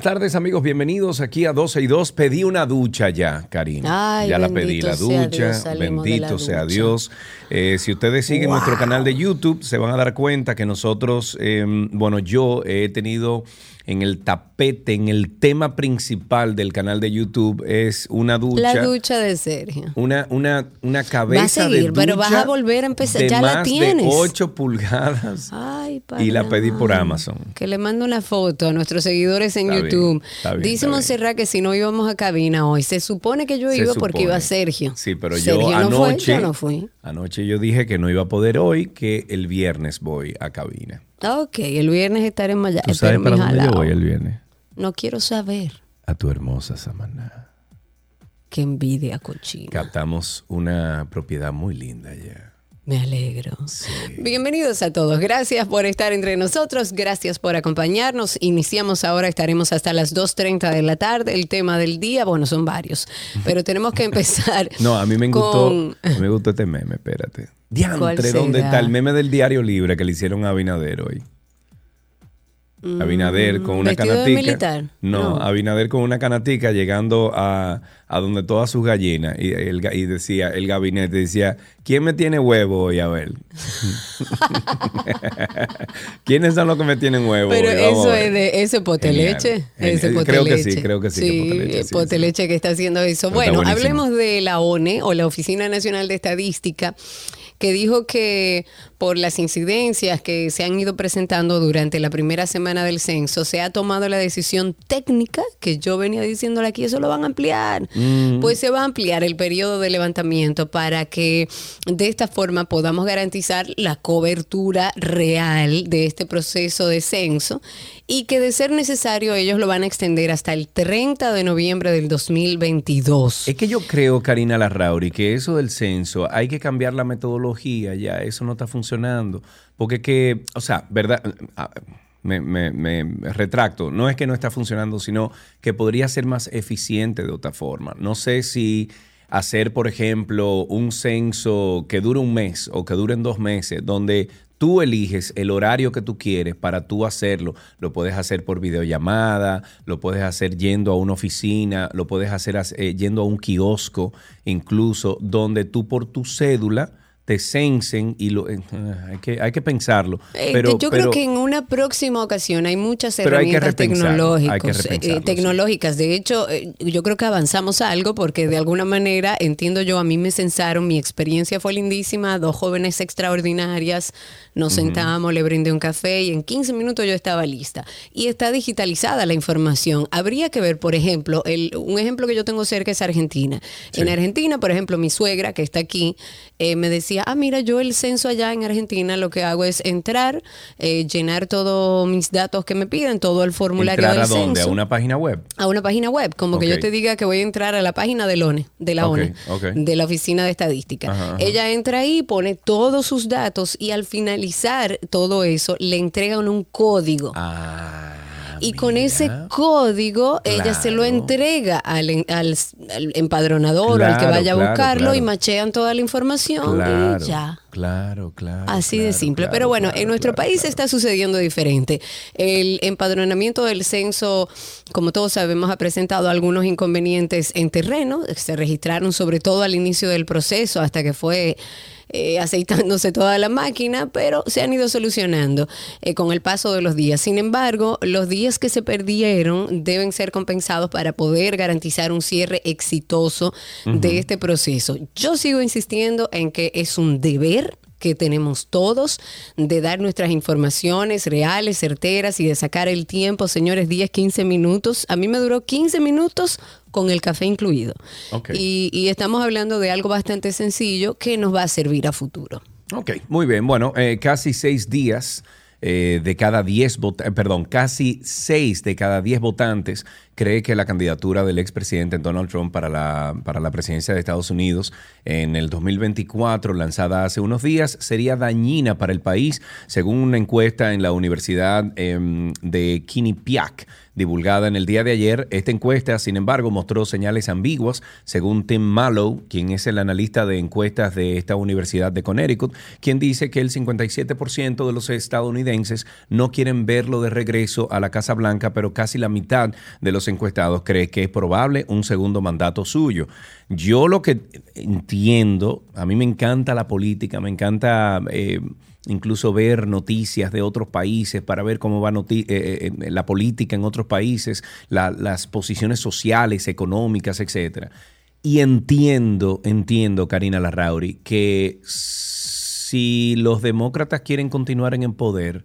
Buenas tardes amigos, bienvenidos aquí a 12 y 2. Pedí una ducha ya, Karina. Ay, ya la pedí, la sea ducha. Dios, bendito la sea. Dios. Eh, si ustedes siguen nuestro canal de YouTube, se van a dar cuenta que nosotros, eh, bueno, yo he tenido en el tapete, en el tema principal del canal de YouTube, es una ducha. La ducha de Sergio. Una, una, una cabeza seguir, de ducha pero vas a volver a empezar, ya la más tienes. de 8 pulgadas Ay, y la pedí por. Amazon. Que le mando una foto a nuestros seguidores en Está bien, YouTube. está bien, Dice está bien. Montserrat que si no íbamos a cabina hoy, se supone que yo iba porque iba Sergio. Sí, pero Sergio yo no fue, anoche, yo no fui. anoche yo dije que no iba a poder hoy, que el viernes voy a cabina. Ok, el viernes estaré en Maya. ¿Tú sabes para dónde yo voy el viernes? No quiero saber. A tu hermosa Samaná. Qué envidia cochina. Captamos una propiedad muy linda ya. Me alegro. Bienvenidos a todos. Gracias por estar entre nosotros. Gracias por acompañarnos. Iniciamos ahora, estaremos hasta las 2.30 de la tarde. El tema del día, bueno, son varios, pero tenemos que empezar. No, a mí me gustó, con- a mí me gustó este meme, espérate. Diantre, ¿Cuál ¿dónde está el meme del diario libre que le hicieron a Abinader hoy? Abinader con una Mm, ¿vestido de canatica. militar? No, No. Abinader con una canatica llegando a, a donde todas sus gallinas. Y, el y decía, el gabinete decía, ¿quién me tiene huevo hoy? A ver. ¿Quiénes son los que me tienen huevo Pero hoy? Eso es de ese poteleche. Ese. Creo que sí, creo que sí, que Sí, poteleche, sí, que está haciendo eso. Bueno, buenísimo. hablemos de la ONE o la Oficina Nacional de Estadística que dijo que por las incidencias que se han ido presentando durante la primera semana del censo, se ha tomado la decisión técnica, que yo venía diciéndole aquí, eso lo van a ampliar. Mm. Pues se va a ampliar el periodo de levantamiento para que de esta forma podamos garantizar la cobertura real de este proceso de censo y que de ser necesario ellos lo van a extender hasta el 30 de noviembre del 2022. Es que yo creo, Karina Larrauri, que eso del censo hay que cambiar la metodología ya, eso no está funcionando. Porque que, o sea, verdad, Ah, me, me- retracto, no es que no está funcionando, sino que podría ser más eficiente de otra forma. No sé si hacer, por ejemplo, un censo que dure un mes o que dure dos meses, donde tú eliges el horario que tú quieres para tú hacerlo. Lo puedes hacer por videollamada, lo puedes hacer yendo a una oficina, lo puedes hacer eh, yendo a un kiosco, incluso donde tú por tu cédula te censen y lo, eh, hay, que, hay que pensarlo. Eh, Pero, yo pero- creo que en una próxima ocasión hay muchas herramientas tecnológicas, eh, tecnológicas. De hecho, eh, yo creo que avanzamos algo porque de alguna manera, entiendo yo, a mí me censaron, mi experiencia fue lindísima, dos jóvenes extraordinarias, nos sentamos, le brindé un café y en 15 minutos yo estaba lista. Y está digitalizada la información. Habría que ver, por ejemplo, el, un ejemplo que yo tengo cerca es Argentina. En Argentina, por ejemplo, mi suegra que está aquí eh, me decía, ah, mira, yo el censo allá en Argentina lo que hago es entrar, eh, llenar todos mis datos que me piden, todo el formulario ¿Entrar del a dónde? ¿A una página web? A una página web, como que yo te diga que voy a entrar a la página del ONE, de la ONE, de la Oficina de Estadística. Ajá, ajá. Ella entra ahí, pone todos sus datos y al finalizar todo eso le entregan un código. Ah, Y con mira. ese código ella se lo Claro. entrega al, al- al empadronador o al que Claro, vaya a claro, buscarlo y claro. machean toda la información Claro, y ya. claro, claro. Así de claro, simple. claro, Pero bueno, claro, en nuestro claro, país claro. está sucediendo diferente. El empadronamiento del censo, como todos sabemos, ha presentado algunos inconvenientes en terreno. Se registraron sobre todo al inicio del proceso hasta que fue eh, aceitándose toda la máquina, pero se han ido solucionando eh, con el paso de los días. Sin embargo, los días que se perdieron deben ser compensados para poder garantizar un cierre exitoso de este proceso. Yo sigo insistiendo en que es un deber que tenemos todos de dar nuestras informaciones reales, certeras y de sacar el tiempo, señores, 10, 15 minutos. A mí me duró 15 minutos con el café incluido. Ok. Y, y estamos hablando de algo bastante sencillo que nos va a servir a futuro. Ok, muy bien. Bueno, eh, casi seis días eh, de cada 10 votantes, perdón, casi 6 de cada 10 votantes cree que la candidatura del expresidente Donald Trump para la, para la presidencia de Estados Unidos en el 2024, lanzada hace unos días, sería dañina para el país, según una encuesta en la Universidad em, de Quinnipiac divulgada en el día de ayer. Esta encuesta, sin embargo, mostró señales ambiguas, según Tim Mallow, quien es el analista de encuestas de esta Universidad de Connecticut, quien dice que el 57% de los estadounidenses no quieren verlo de regreso a la Casa Blanca, pero casi la mitad de los encuestados cree que es probable un segundo mandato suyo. Yo lo que entiendo, a mí me encanta la política, me encanta... Eh, incluso ver noticias de otros países para ver cómo va eh, eh, la política en otros países, las posiciones sociales, económicas, etc. Y entiendo, entiendo, Karina Larrauri, que si los demócratas quieren continuar en el poder,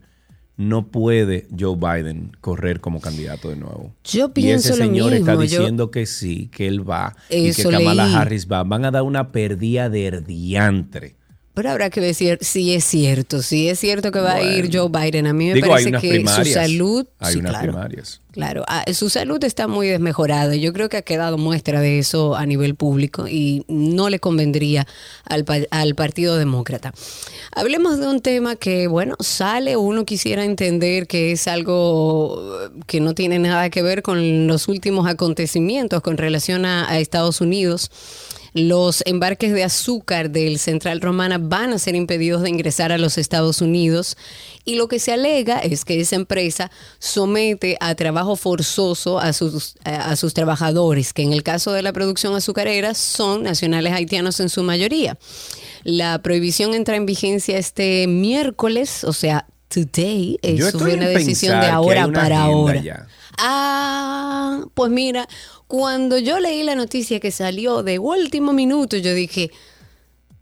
no puede Joe Biden correr como candidato de nuevo. Yo pienso y ese señor está diciendo que sí, que él va y que Kamala Harris va. Van a dar una pérdida de herdiantre pero habrá que decir si es cierto, si es cierto que va a ir Joe Biden. A mí me parece que su salud. Hay unas primarias. Claro, ah, su salud está muy desmejorada. Yo creo que ha quedado muestra de eso a nivel público y no le convendría al, al Partido Demócrata. Hablemos de un tema que, bueno, sale, uno quisiera entender que es algo que no tiene nada que ver con los últimos acontecimientos con relación a Estados Unidos los embarques de azúcar del Central Romana van a ser impedidos de ingresar a los Estados Unidos y lo que se alega es que esa empresa somete a trabajo forzoso a sus, a sus trabajadores, que en el caso de la producción azucarera son nacionales haitianos en su mayoría. La prohibición entra en vigencia este miércoles, o sea, today, es una decisión de ahora para ahora. Ah, pues mira, cuando yo leí la noticia que salió de último minuto, yo dije,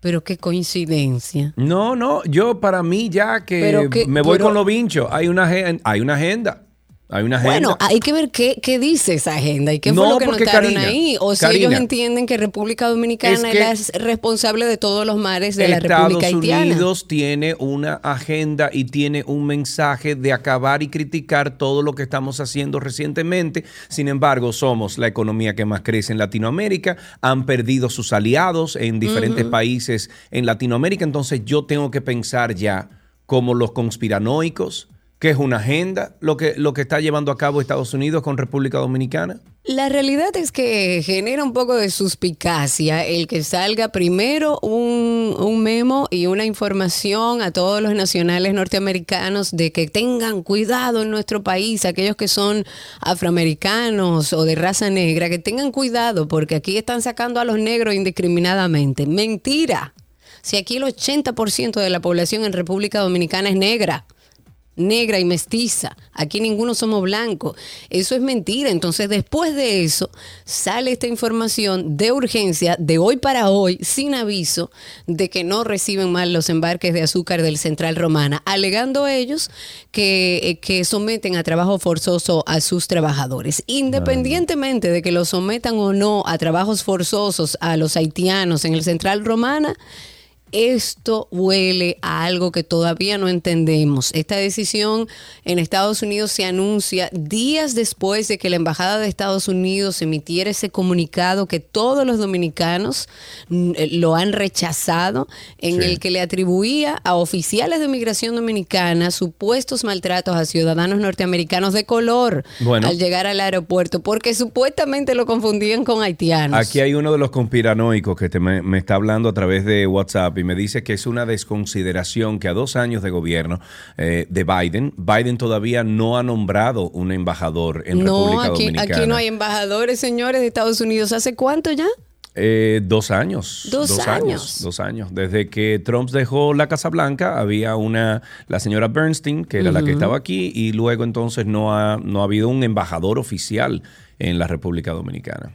pero qué coincidencia. No, no, yo para mí ya que, me voy con lo vincho, hay una, hay una agenda. Hay una agenda. Bueno, hay que ver qué, qué dice esa agenda y qué fue lo que notaron ahí. O si ellos entienden que República Dominicana es, responsable de todos los mares de la República Haitiana. Estados Unidos tiene una agenda y tiene un mensaje de acabar y criticar todo lo que estamos haciendo recientemente. Sin embargo, somos la economía que más crece en Latinoamérica. Han perdido sus aliados en diferentes países en Latinoamérica. Entonces yo tengo que pensar ya como los conspiranoicos que es una agenda lo que, lo que está llevando a cabo Estados Unidos con República Dominicana? La realidad es que genera un poco de suspicacia el que salga primero un, un, memo y una información a todos los nacionales norteamericanos de que tengan cuidado en nuestro país, aquellos que son afroamericanos o de raza negra, que tengan cuidado porque aquí están sacando a los negros indiscriminadamente. Mentira. Si aquí el 80% de la población en República Dominicana es negra negra y mestiza. Aquí ninguno somos blancos. Eso es mentira. Entonces, después de eso, sale esta información de urgencia, de hoy para hoy, sin aviso, de que no reciben mal los embarques de azúcar del Central Romana, alegando ellos que, eh, que someten a trabajo forzoso a sus trabajadores. Independientemente de que lo sometan o no a trabajos forzosos a los haitianos en el Central Romana, esto huele a algo que todavía no entendemos. Esta decisión en Estados Unidos se anuncia días después de que la Embajada de Estados Unidos emitiera ese comunicado que todos los dominicanos mm, eh, lo han rechazado, en el que le atribuía a oficiales de migración dominicana supuestos maltratos a ciudadanos norteamericanos de color al llegar al aeropuerto, porque supuestamente lo confundían con haitianos. Aquí hay uno de los conspiranoicos que me, me está hablando a través de WhatsApp me dice que es una desconsideración que a dos años de gobierno eh, de Biden, Biden todavía no ha nombrado un embajador en República aquí, Dominicana. Aquí no hay embajadores, señores, de Estados Unidos. ¿Hace cuánto ya? Eh, dos años. Dos, años. Dos años. Desde que Trump dejó la Casa Blanca, había una, la señora Bernstein, que era la que estaba aquí, y luego entonces no ha, no ha habido un embajador oficial en la República Dominicana.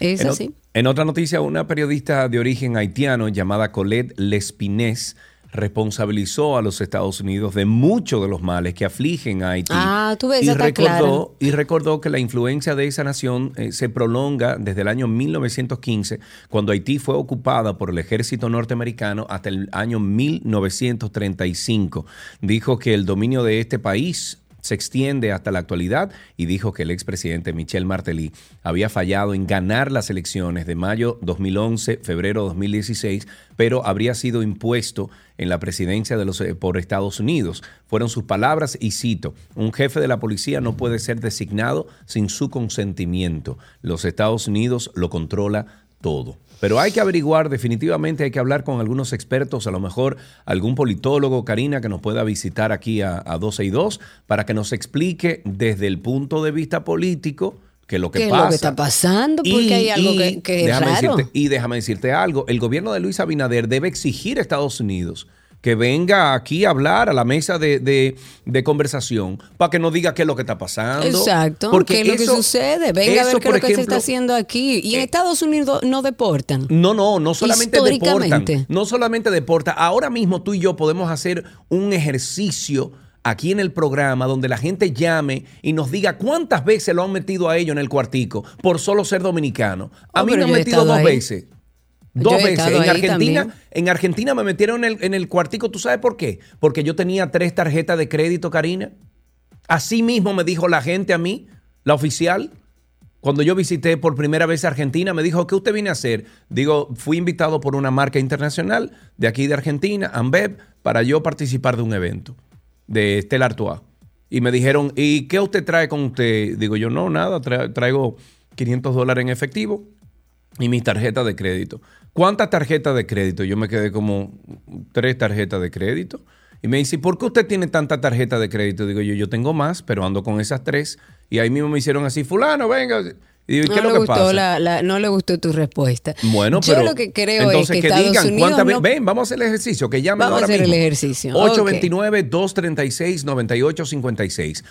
Es así. En otra noticia, una periodista de origen haitiano llamada Colette Lespinés responsabilizó a los Estados Unidos de muchos de los males que afligen a Haití. Ah, tú ves, y, está recordó, y recordó que la influencia de esa nación eh, se prolonga desde el año 1915, cuando Haití fue ocupada por el ejército norteamericano, hasta el año 1935. Dijo que el dominio de este país se extiende hasta la actualidad y dijo que el expresidente Michel Martelly había fallado en ganar las elecciones de mayo 2011, febrero 2016, pero habría sido impuesto en la presidencia de los, eh, por Estados Unidos. Fueron sus palabras y cito, un jefe de la policía no puede ser designado sin su consentimiento. Los Estados Unidos lo controla todo. Pero hay que averiguar, definitivamente hay que hablar con algunos expertos, a lo mejor algún politólogo, Karina, que nos pueda visitar aquí a, a 12 y 2, para que nos explique desde el punto de vista político que lo que ¿Qué es pasa. lo que está pasando? Porque hay algo que, que es déjame raro. decirte- y déjame decirte algo, el gobierno de Luis Abinader debe exigir a Estados Unidos que venga aquí a hablar a la mesa de, de- de conversación para que nos diga qué es lo que está pasando. Exacto, Porque ¿qué es lo que eso- sucede? Venga a eso, ver qué es por lo que se está haciendo aquí. Y en eh, Estados Unidos no deportan. no, no, no solamente deportan. Históricamente. No solamente deportan. Ahora mismo tú y yo podemos hacer un ejercicio aquí en el programa donde la gente llame y nos diga cuántas veces lo han metido a ellos en el cuartico por solo ser dominicano. A Oh, mí me han metido dos ahí. veces. Dos veces. En Argentina, también. en Argentina me metieron en el, en el cuartico. ¿Tú sabes por qué? Porque yo tenía tres tarjetas de crédito, Karina. Así mismo me dijo la gente a mí, la oficial. Cuando yo visité por primera vez Argentina, me dijo, ¿qué usted viene a hacer? Digo, fui invitado por una marca internacional de aquí de Argentina, Ambev, para yo participar de un evento de Stella Artois. Y me dijeron, ¿y qué usted trae con usted? Digo yo, no, nada, tra- traigo 500 dólares en efectivo y mis tarjetas de crédito. ¿Cuántas tarjetas de crédito? Yo me quedé como tres tarjetas de crédito. Y me dice, ¿por qué usted tiene tanta tarjeta de crédito? Digo yo, yo tengo más, pero ando con esas tres. Y ahí mismo me hicieron así, fulano, venga. Y digo, ¿y ¿qué No es le, lo que gustó pasa? la, la- no le gustó tu respuesta. Bueno, Yo pero lo que creo entonces es que, que, Estados digan Unidos cuántas no- veces. Ven, vamos a hacer el ejercicio, que llamen Vamos a ahora hacer el mismo. ejercicio. Ok. 829-236-9856.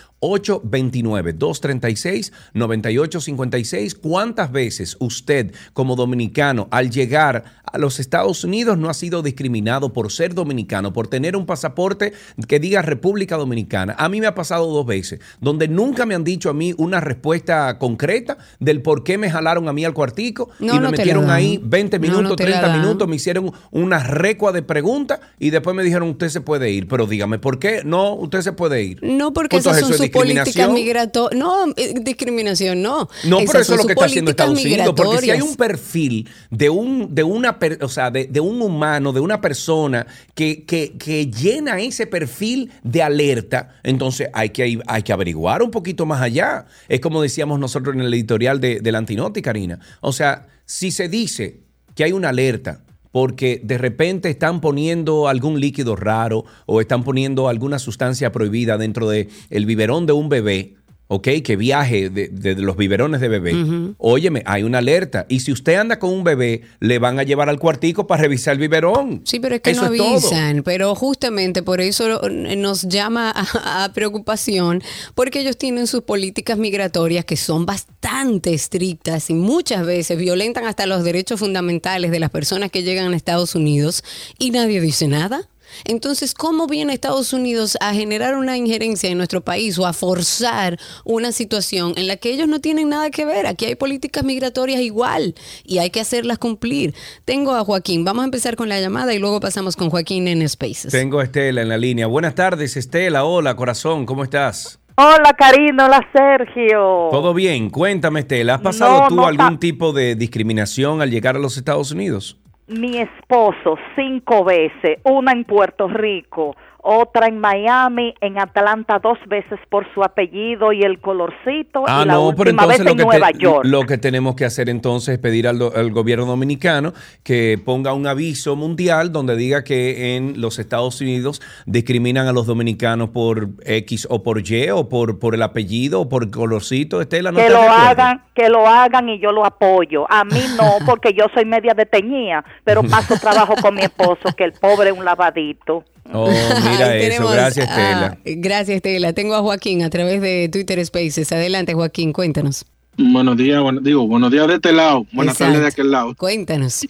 829-236-9856. ¿Cuántas veces usted, como dominicano, al llegar a los Estados Unidos, no ha sido discriminado por ser dominicano, por tener un pasaporte que diga República Dominicana? A mí me ha pasado dos veces, donde nunca me han dicho a mí una respuesta concreta del por qué me jalaron a mí al cuartico No, y me no metieron ahí 20 No, minutos, no te la 30 dan. minutos, me hicieron una recua de preguntas y después me dijeron, usted se puede ir. Pero dígame, ¿por qué? No, usted se puede ir. No, porque esas son es sus políticas migratorias. No, eh, discriminación no. No, Esas pero eso es lo que está haciendo Estados Unidos. Porque si hay un perfil de un, de una per- o sea, de, de un humano, de una persona que, que- que llena ese perfil de alerta, entonces hay que, hay que averiguar un poquito más allá. Es como decíamos nosotros en el editorial de, del Antinoti, Karina. O sea, si se dice que hay una alerta porque de repente están poniendo algún líquido raro o están poniendo alguna sustancia prohibida dentro del el biberón de un bebé, ¿ok? Que viaje de, de los biberones de bebé. Óyeme, hay una alerta. Y si usted anda con un bebé, le van a llevar al cuartico para revisar el biberón. Sí, pero es que Eso no avisan, pero justamente por eso eh, nos llama a, a preocupación, porque ellos tienen sus políticas migratorias que son bastante estrictas y muchas veces violentan hasta los derechos fundamentales de las personas que llegan a Estados Unidos y nadie dice nada. Entonces, ¿cómo viene Estados Unidos a generar una injerencia en nuestro país o a forzar una situación en la que ellos no tienen nada que ver? Aquí hay políticas migratorias igual y hay que hacerlas cumplir. Tengo a Joaquín. Vamos a empezar con la llamada y luego pasamos con Joaquín en Spaces. Tengo a Estela en la línea. Buenas tardes, Estela. Hola, corazón. ¿Cómo estás? Hola, Karina. Hola, Sergio. ¿Todo bien? Cuéntame, Estela. ¿Has pasado No, tú no algún tipo de discriminación al llegar a los Estados Unidos? Mi esposo cinco veces, una en Puerto Rico, otra en Miami, en Atlanta dos veces por su apellido y el colorcito, Ah, y la no, pero última vez entonces lo en que, Nueva te- York. lo que tenemos que hacer entonces es pedir al, gobierno dominicano que ponga un aviso mundial donde diga que en los Estados Unidos discriminan a los dominicanos por X o por Y o por, por el apellido o por el colorcito. Estela, ¿no que lo hagan, que lo hagan y yo lo apoyo. A mí no, porque yo soy media deteñida, pero paso trabajo con mi esposo, que el pobre es un lavadito. Oh, mira Ahí eso. tenemos Gracias, Estela. gracias, Estela. Tengo a Joaquín a través de Twitter Spaces. Adelante, Joaquín, cuéntanos. Buenos días, bueno, digo, buenos días de este lado, buenas Exacto. tardes de aquel lado. Cuéntanos.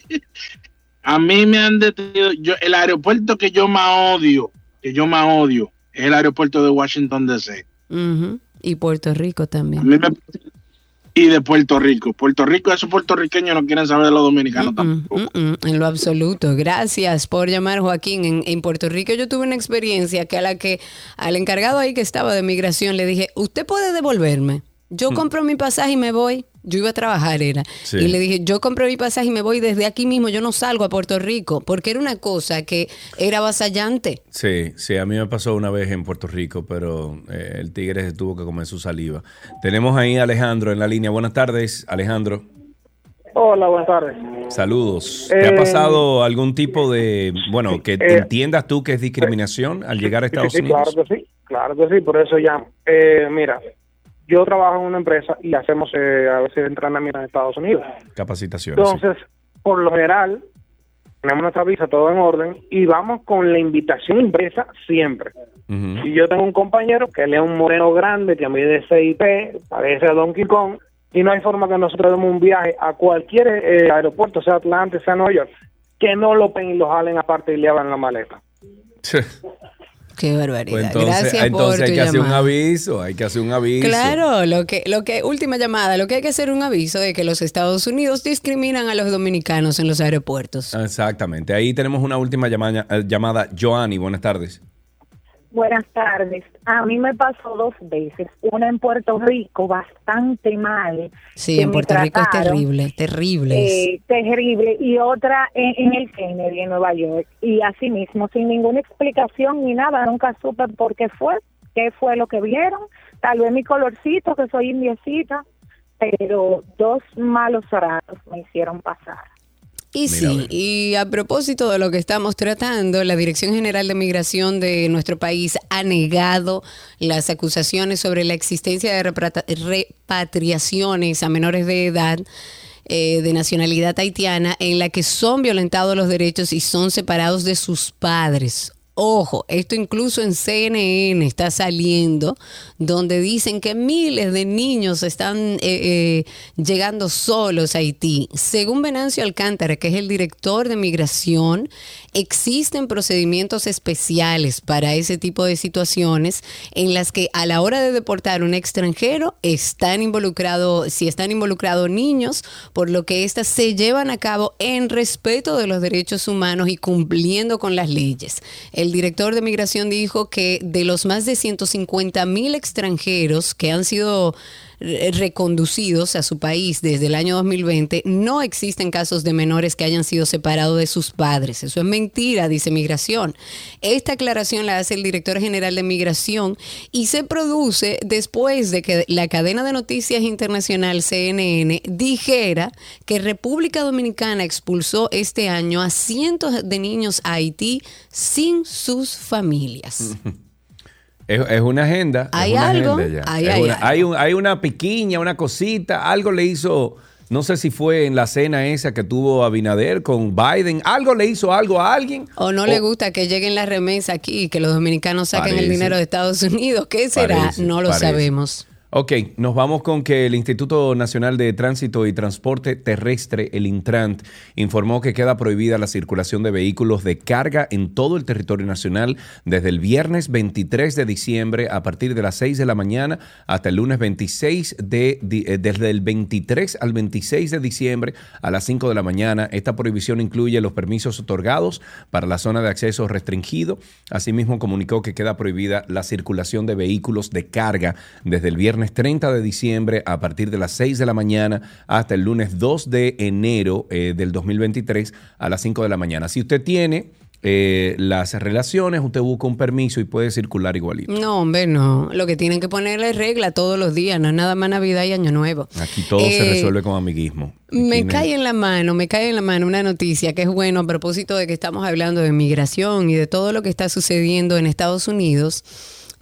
A mí me han detenido, yo, el aeropuerto que yo más odio, que yo más odio, es el aeropuerto de Washington DC. Y Puerto Rico A también. mí me- y de Puerto Rico. Puerto Rico, esos puertorriqueños no quieren saber de los dominicanos Mm, tampoco. mm, mm, en lo absoluto. Gracias por llamar, Joaquín. En, en Puerto Rico yo tuve una experiencia que a la que al encargado ahí que estaba de migración le dije, ¿usted puede devolverme? Yo compro mi pasaje y me voy. Yo iba a trabajar, era. Sí. Y le dije, yo compro mi pasaje y me voy desde aquí mismo. Yo no salgo a Puerto Rico. Porque era una cosa que era avasallante. Sí, sí, a mí me pasó una vez en Puerto Rico, pero eh, el tigre se tuvo que comer su saliva. Tenemos ahí a Alejandro en la línea. Buenas tardes, Alejandro. Hola, buenas tardes. Saludos. ¿Te ha Eh, pasado algún tipo de, bueno, que eh, entiendas tú que es discriminación al llegar a Sí, Estados sí, Unidos? Claro que sí, claro que sí, por eso llamo. Eh, mira, yo trabajo en una empresa y hacemos eh, a veces entrenamiento en Estados Unidos. Capacitaciones. sí. Entonces, por lo general, tenemos nuestra visa todo en orden y vamos con la invitación impresa siempre. Ujú. Y yo tengo un compañero que él es un moreno grande que mide 6 p parece a Donkey Kong, y no hay forma que nosotros demos un viaje a cualquier eh, aeropuerto, sea Atlanta, sea Nueva York, que no lo pen y lo jalen aparte y le abran la maleta. Qué barbaridad. Pues entonces, Gracias entonces por hay tu que hacer un aviso, hay que hacer un aviso. Claro, lo que, lo que, última llamada, lo que hay que hacer un aviso de que los Estados Unidos discriminan a los dominicanos en los aeropuertos. Exactamente. Ahí tenemos una última llamada, llamada. Joanny, buenas tardes. Buenas tardes. A mí me pasó dos veces. Una en Puerto Rico, bastante mal. Sí, en Puerto Rico es terrible, terrible. eh, terrible. Y otra en, en el Kennedy, en Nueva York. Y así mismo, sin ninguna explicación ni nada. Nunca supe por qué fue, qué fue lo que vieron. Tal vez mi colorcito, que soy indiecita. Pero dos malos ratos me hicieron pasar. Y Mira, sí, ve. y a propósito de lo que estamos tratando, la Dirección General de Migración de nuestro país ha negado las acusaciones sobre la existencia de repatriaciones a menores de edad eh, de nacionalidad haitiana en la que son violentados los derechos y son separados de sus padres. Ojo, esto incluso en CNN está saliendo, donde dicen que miles de niños están eh, eh, llegando solos a Haití. Según Venancio Alcántara, que es el director de migración, existen procedimientos especiales para ese tipo de situaciones en las que a la hora de deportar un extranjero están involucrados, si están involucrados niños, por lo que éstas se llevan a cabo en respeto de los derechos humanos y cumpliendo con las leyes. El director de migración dijo que de los más de 150 mil extranjeros que han sido reconducidos a su país desde el año 2020, no existen casos de menores que hayan sido separados de sus padres. Eso es mentira, dice Migración. Esta aclaración la hace el director general de Migración y se produce después de que la cadena de noticias internacional CNN dijera que República Dominicana expulsó este año a cientos de niños a Haití sin sus familias. Es, es una agenda. Hay una algo, agenda Es hay una- hay un- hay una piquiña, una cosita, algo le hizo, no sé si fue en la cena esa que tuvo Abinader con Biden, algo le hizo algo a alguien. O no le gusta que lleguen las remesas aquí y que los dominicanos saquen el dinero de Estados Unidos. ¿Qué será? Parece, no lo parece. sabemos. Ok, nos vamos con que el Instituto Nacional de Tránsito y Transporte Terrestre, el Intrant, informó que queda prohibida la circulación de vehículos de carga en todo el territorio nacional desde el viernes 23 de diciembre a partir de las 6 de la mañana hasta el lunes 26 de, eh, desde el 23 al 26 de diciembre a las 5 de la mañana. Esta prohibición incluye los permisos otorgados para la zona de acceso restringido. Asimismo, comunicó que queda prohibida la circulación de vehículos de carga desde el viernes 30 de diciembre a partir de las 6 de la mañana hasta el lunes 2 de enero eh, del 2023 a las 5 de la mañana. Si usted tiene eh, las relaciones, usted busca un permiso y puede circular igualito. No, hombre, no. Lo que tienen que ponerle es regla todos los días, no es nada más Navidad y Año Nuevo. Aquí todo se Eh, resuelve con amiguismo. Me no- cae en la mano, me cae en la mano una noticia que es bueno a propósito de que estamos hablando de migración y de todo lo que está sucediendo en Estados Unidos.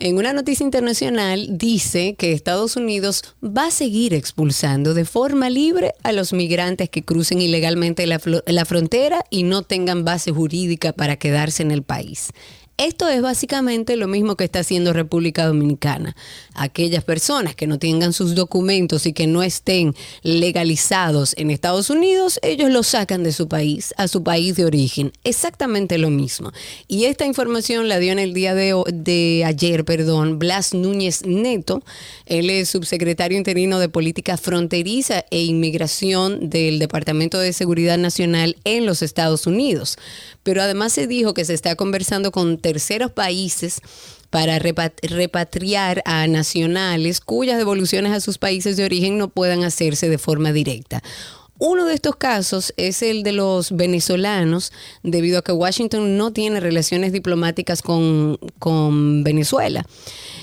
En una noticia internacional dice que Estados Unidos va a seguir expulsando de forma libre a los migrantes que crucen ilegalmente la, frontera y no tengan base jurídica para quedarse en el país. Esto es básicamente lo mismo que está haciendo República Dominicana. Aquellas personas que no tengan sus documentos y que no estén legalizados en Estados Unidos, ellos los sacan de su país, a su país de origen. Exactamente lo mismo. Y esta información la dio en el día de, de ayer, perdón, Blas Núñez Neto. Él es subsecretario interino de Política Fronteriza e Inmigración del Departamento de Seguridad Nacional en los Estados Unidos. Pero además se dijo que se está conversando con terceros países para repat- repatriar a nacionales cuyas devoluciones a sus países de origen no puedan hacerse de forma directa. Uno de estos casos es el de los venezolanos, debido a que Washington no tiene relaciones diplomáticas con, con Venezuela.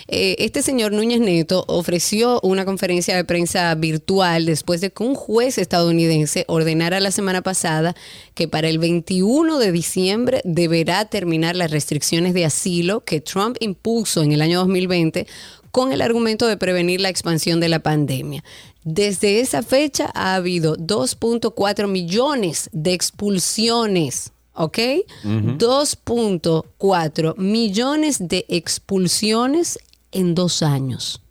Eh, este señor Núñez Neto ofreció una conferencia de prensa virtual después de que un juez estadounidense ordenara la semana pasada que para el 21 de diciembre deberá terminar las restricciones de asilo que Trump impuso en el año 2020 con el argumento de prevenir la expansión de la pandemia. Desde esa fecha ha habido 2.4 millones de expulsiones, ¿ok? 2.4 millones de expulsiones en dos años.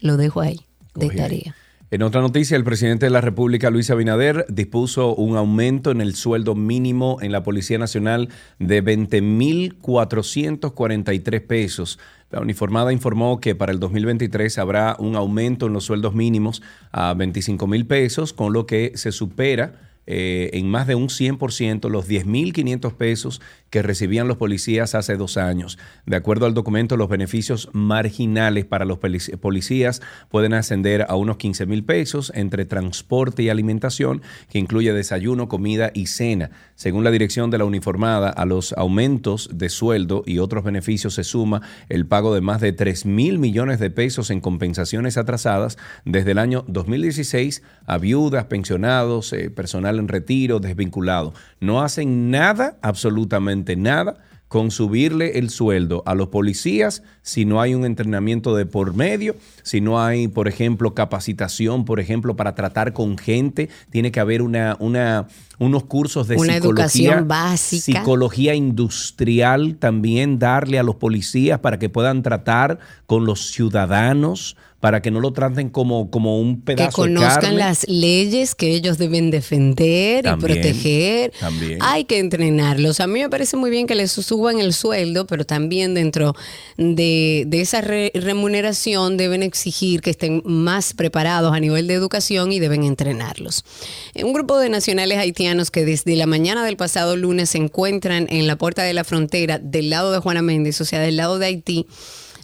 Lo dejo ahí, de Oye, tarea. En otra noticia, el presidente de la República, Luis Abinader, dispuso un aumento en el sueldo mínimo en la Policía Nacional de 20.443 pesos. La uniformada informó que para el 2023 habrá un aumento en los sueldos mínimos a 25 mil pesos, con lo que se supera eh, en más de un 100% los 10.500 pesos que recibían los policías hace dos años. De acuerdo al documento, los beneficios marginales para los polic- policías pueden ascender a unos 15 mil pesos entre transporte y alimentación, que incluye desayuno, comida y cena. Según la dirección de la uniformada, a los aumentos de sueldo y otros beneficios se suma el pago de más de 3 mil millones de pesos en compensaciones atrasadas desde el año 2016 a viudas, pensionados, eh, personal en retiro, desvinculado. No hacen nada, absolutamente nada, con subirle el sueldo a los policías si no hay un entrenamiento de por medio, si no hay, por ejemplo, capacitación, por ejemplo, para tratar con gente, tiene que haber una, una, unos cursos de Una psicología, educación básica. psicología industrial también darle a los policías para que puedan tratar con los ciudadanos, para que no lo traten como, como un Que pedazo de conozcan carne. las leyes que ellos deben defender También, y proteger. también. Hay que entrenarlos. A mí me parece muy bien que les suban el sueldo, pero también dentro de, de esa re- remuneración deben exigir que estén más preparados a nivel de educación y deben entrenarlos. Un grupo de nacionales haitianos que desde la mañana del pasado lunes se encuentran en la puerta de la frontera del lado de Juana Méndez, o sea, del lado de Haití,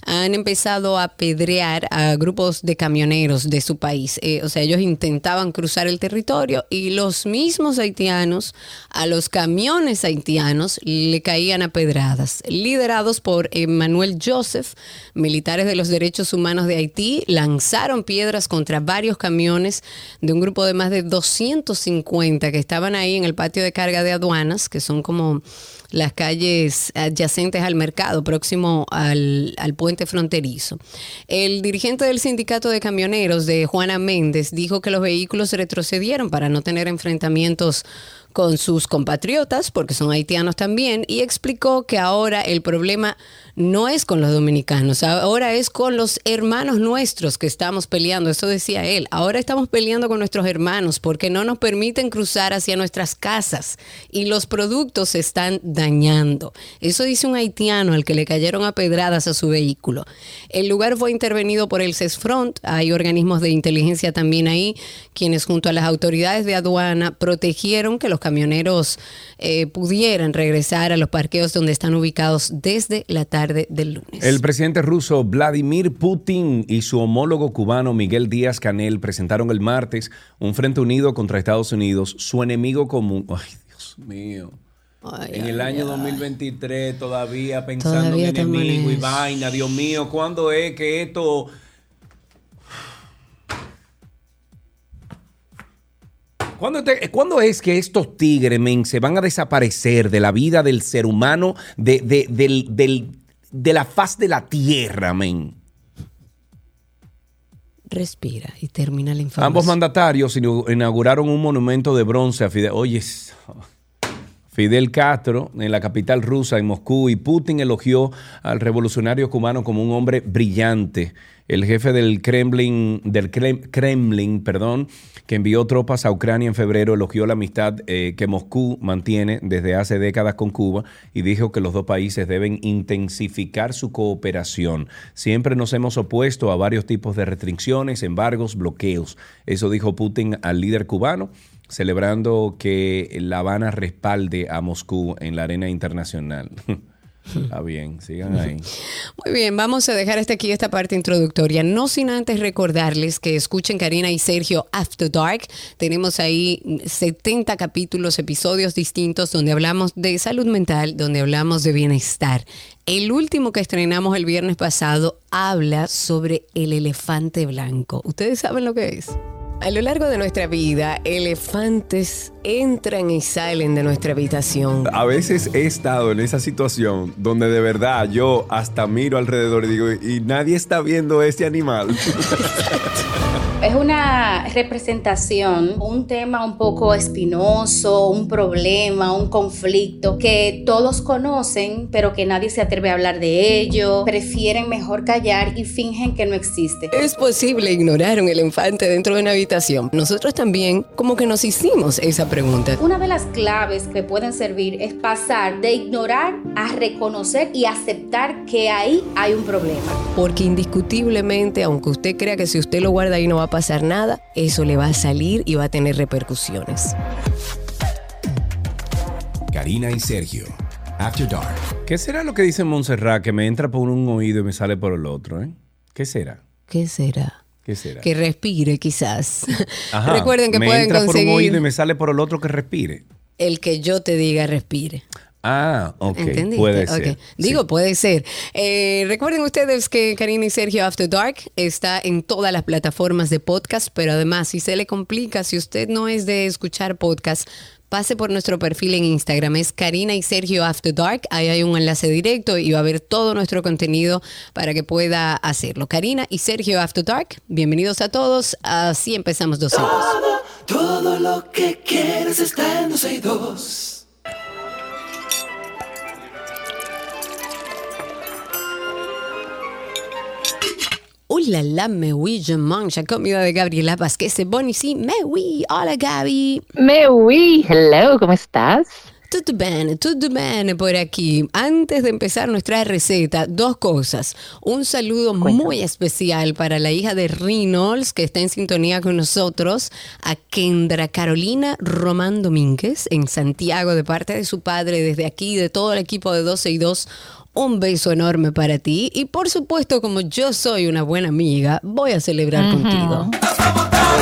han empezado a apedrear a grupos de camioneros de su país. Eh, o sea, ellos intentaban cruzar el territorio y los mismos haitianos a los camiones haitianos le caían a pedradas. Liderados por Emmanuel Joseph, militares de los derechos humanos de Haití lanzaron piedras contra varios camiones de un grupo de más de 250 que estaban ahí en el patio de carga de aduanas, que son como las calles adyacentes al mercado, próximo al, al puente fronterizo. El dirigente del sindicato de camioneros de Juana Méndez dijo que los vehículos retrocedieron para no tener enfrentamientos con sus compatriotas, porque son haitianos también, y explicó que ahora el problema no es con los dominicanos, ahora es con los hermanos nuestros que estamos peleando, eso decía él, ahora estamos peleando con nuestros hermanos porque no nos permiten cruzar hacia nuestras casas y los productos se están dañando. Eso dice un haitiano al que le cayeron a pedradas a su vehículo. El lugar fue intervenido por el CESFRONT, hay organismos de inteligencia también ahí, quienes junto a las autoridades de aduana protegieron que los camioneros eh, pudieran regresar a los parqueos donde están ubicados desde la tarde del lunes. El presidente ruso Vladimir Putin y su homólogo cubano Miguel Díaz Canel presentaron el martes un frente unido contra Estados Unidos, su enemigo común. Ay, Dios mío. Ay, en ay, el año ay. 2023 todavía pensando Todavía en enemigo y vaina. Dios mío, ¿cuándo es que esto... ¿Cuándo, te- cuándo es que estos tigres, men, se van a desaparecer de la vida del ser humano, de, de- del- del- de la faz de la tierra, men? Respira y termina la información. Ambos mandatarios inauguraron un monumento de bronce a Fidel. Oye, es- Fidel Castro en la capital rusa, en Moscú, y Putin elogió al revolucionario cubano como un hombre brillante. El jefe del Kremlin, del Krem- Kremlin, perdón, que envió tropas a Ucrania en febrero, elogió la amistad eh, que Moscú mantiene desde hace décadas con Cuba y dijo que los dos países deben intensificar su cooperación. Siempre nos hemos opuesto a varios tipos de restricciones, embargos, bloqueos. Eso dijo Putin al líder cubano celebrando que La Habana respalde a Moscú en la arena internacional. Está bien, sigan ahí. Muy bien, vamos a dejar hasta aquí esta parte introductoria. No sin antes recordarles que escuchen Karina y Sergio After Dark. Tenemos ahí 70 capítulos, episodios distintos donde hablamos de salud mental, donde hablamos de bienestar. El último que estrenamos el viernes pasado habla sobre el elefante blanco. ¿Ustedes saben lo que es? A lo largo de nuestra vida, elefantes entran y salen de nuestra habitación. A veces he estado en esa situación donde de verdad yo hasta miro alrededor y digo, y nadie está viendo este animal. Es una representación, un tema un poco espinoso, un problema, un conflicto que todos conocen, pero que nadie se atreve a hablar de ello. Prefieren mejor callar y fingen que no existe. Es posible ignorar un elefante dentro de una habitación. Nosotros también como que nos hicimos esa pregunta. Una de las claves que pueden servir es pasar de ignorar a reconocer y aceptar que ahí hay un problema. Porque indiscutiblemente, aunque usted crea que si usted lo guarda ahí no va a pasar nada, eso le va a salir y va a tener repercusiones. Karina y Sergio. After Dark. ¿Qué será lo que dice Montserrat que me entra por un oído y me sale por el otro? eh? ¿Qué será? ¿Qué será? ¿Qué será? Que respire quizás. Ajá, Recuerden que me pueden entra por un oído y me sale por el otro que respire. el que yo te diga respire. Ah, ok, ¿Entendiste? puede ser. Digo, Sí. puede ser. Eh, recuerden ustedes que Karina y Sergio After Dark está en todas las plataformas de podcast, pero además, si se le complica, si usted no es de escuchar podcast, pase por nuestro perfil en Instagram, es Karina y Sergio After Dark. Ahí hay un enlace directo y va a ver todo nuestro contenido para que pueda hacerlo. Karina y Sergio After Dark, bienvenidos a todos. Así empezamos dos años. Todo, lo que quieres está en 12 y 2. Uy, la me oui, je mange. Comida de Gabriela Vázquez. C'est bon ici. Me oui. Hola, Gaby. Me oui, hello, ¿cómo estás? Todo bien, todo bien por aquí. Antes de empezar nuestra receta, dos cosas. Un saludo muy especial para la hija de Reynolds, que está en sintonía con nosotros, a Kendra Carolina Román Domínguez, en Santiago, de parte de su padre, desde aquí, de todo el equipo de 12 y 2. Un beso enorme para ti. Y por supuesto, como yo soy una buena amiga, voy a celebrar contigo.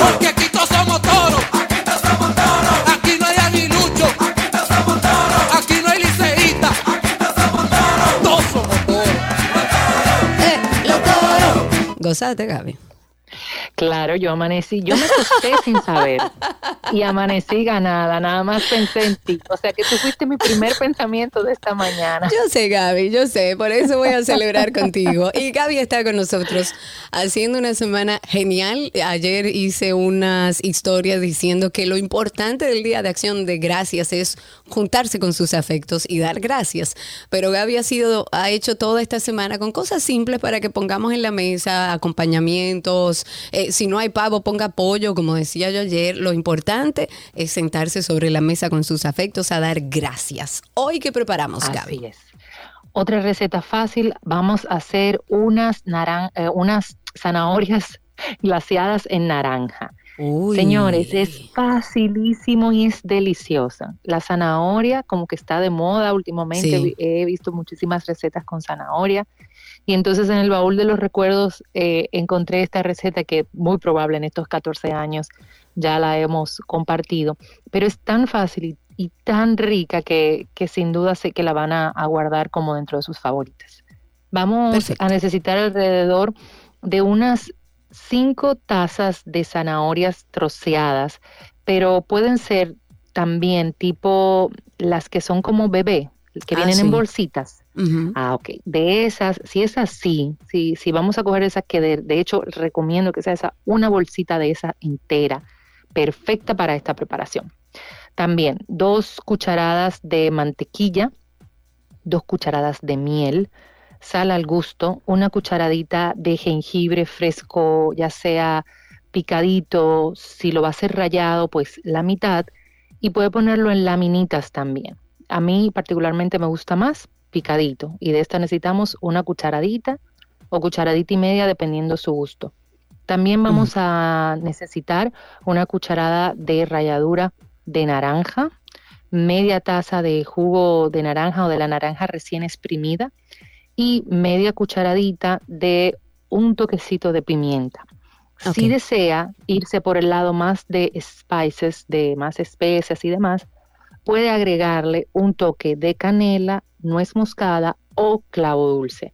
Porque aquí todos somos toros. Aquí no hay aguilucho. Aquí no hay liceíta. Todos somos toros. ¡Eh, los toros! Gozate, Gaby. Claro, yo amanecí, yo me acosté sin saber y amanecí ganada, nada más pensé en ti. O sea que tú fuiste mi primer pensamiento de esta mañana. Yo sé, Gaby, yo sé, por eso voy a celebrar contigo. Y Gaby está con nosotros haciendo una semana genial. Ayer hice unas historias diciendo que lo importante del Día de Acción de Gracias es juntarse con sus afectos y dar gracias. Pero Gaby ha sido, ha hecho toda esta semana con cosas simples para que pongamos en la mesa acompañamientos. Eh, si no hay pavo, ponga pollo, como decía yo ayer. Lo importante es sentarse sobre la mesa con sus afectos a dar gracias. Hoy que preparamos, Gaby. Así es. Otra receta fácil, vamos a hacer unas, naran eh, unas zanahorias glaseadas en naranja. Uy. Señores, es facilísimo y es deliciosa. La zanahoria como que está de moda últimamente, Sí. he visto muchísimas recetas con zanahoria. Y entonces en el baúl de los recuerdos eh, encontré esta receta que muy probable en estos 14 años ya la hemos compartido, pero es tan fácil y, y tan rica que, que sin duda sé que la van a, a guardar como dentro de sus favoritas. Vamos Perfecto. a necesitar alrededor de unas cinco tazas de zanahorias troceadas, pero pueden ser también tipo las que son como bebé, que Ah, vienen sí. en bolsitas. Ah, ok. De esas, si es así, si, si vamos a coger esa que de, de hecho recomiendo que sea esa, una bolsita de esa entera, perfecta para esta preparación. También dos cucharadas de mantequilla, dos cucharadas de miel, sal al gusto, una cucharadita de jengibre fresco, ya sea picadito, si lo va a hacer rallado, pues la mitad, y puede ponerlo en laminitas también. A mí particularmente me gusta más picadito, y de esta necesitamos una cucharadita o cucharadita y media dependiendo su gusto. También vamos a necesitar una cucharada de ralladura de naranja, media taza de jugo de naranja o de la naranja recién exprimida y media cucharadita de un toquecito de pimienta. Si desea irse por el lado más de spices, de más especias y demás, puede agregarle un toque de canela, nuez moscada o clavo dulce.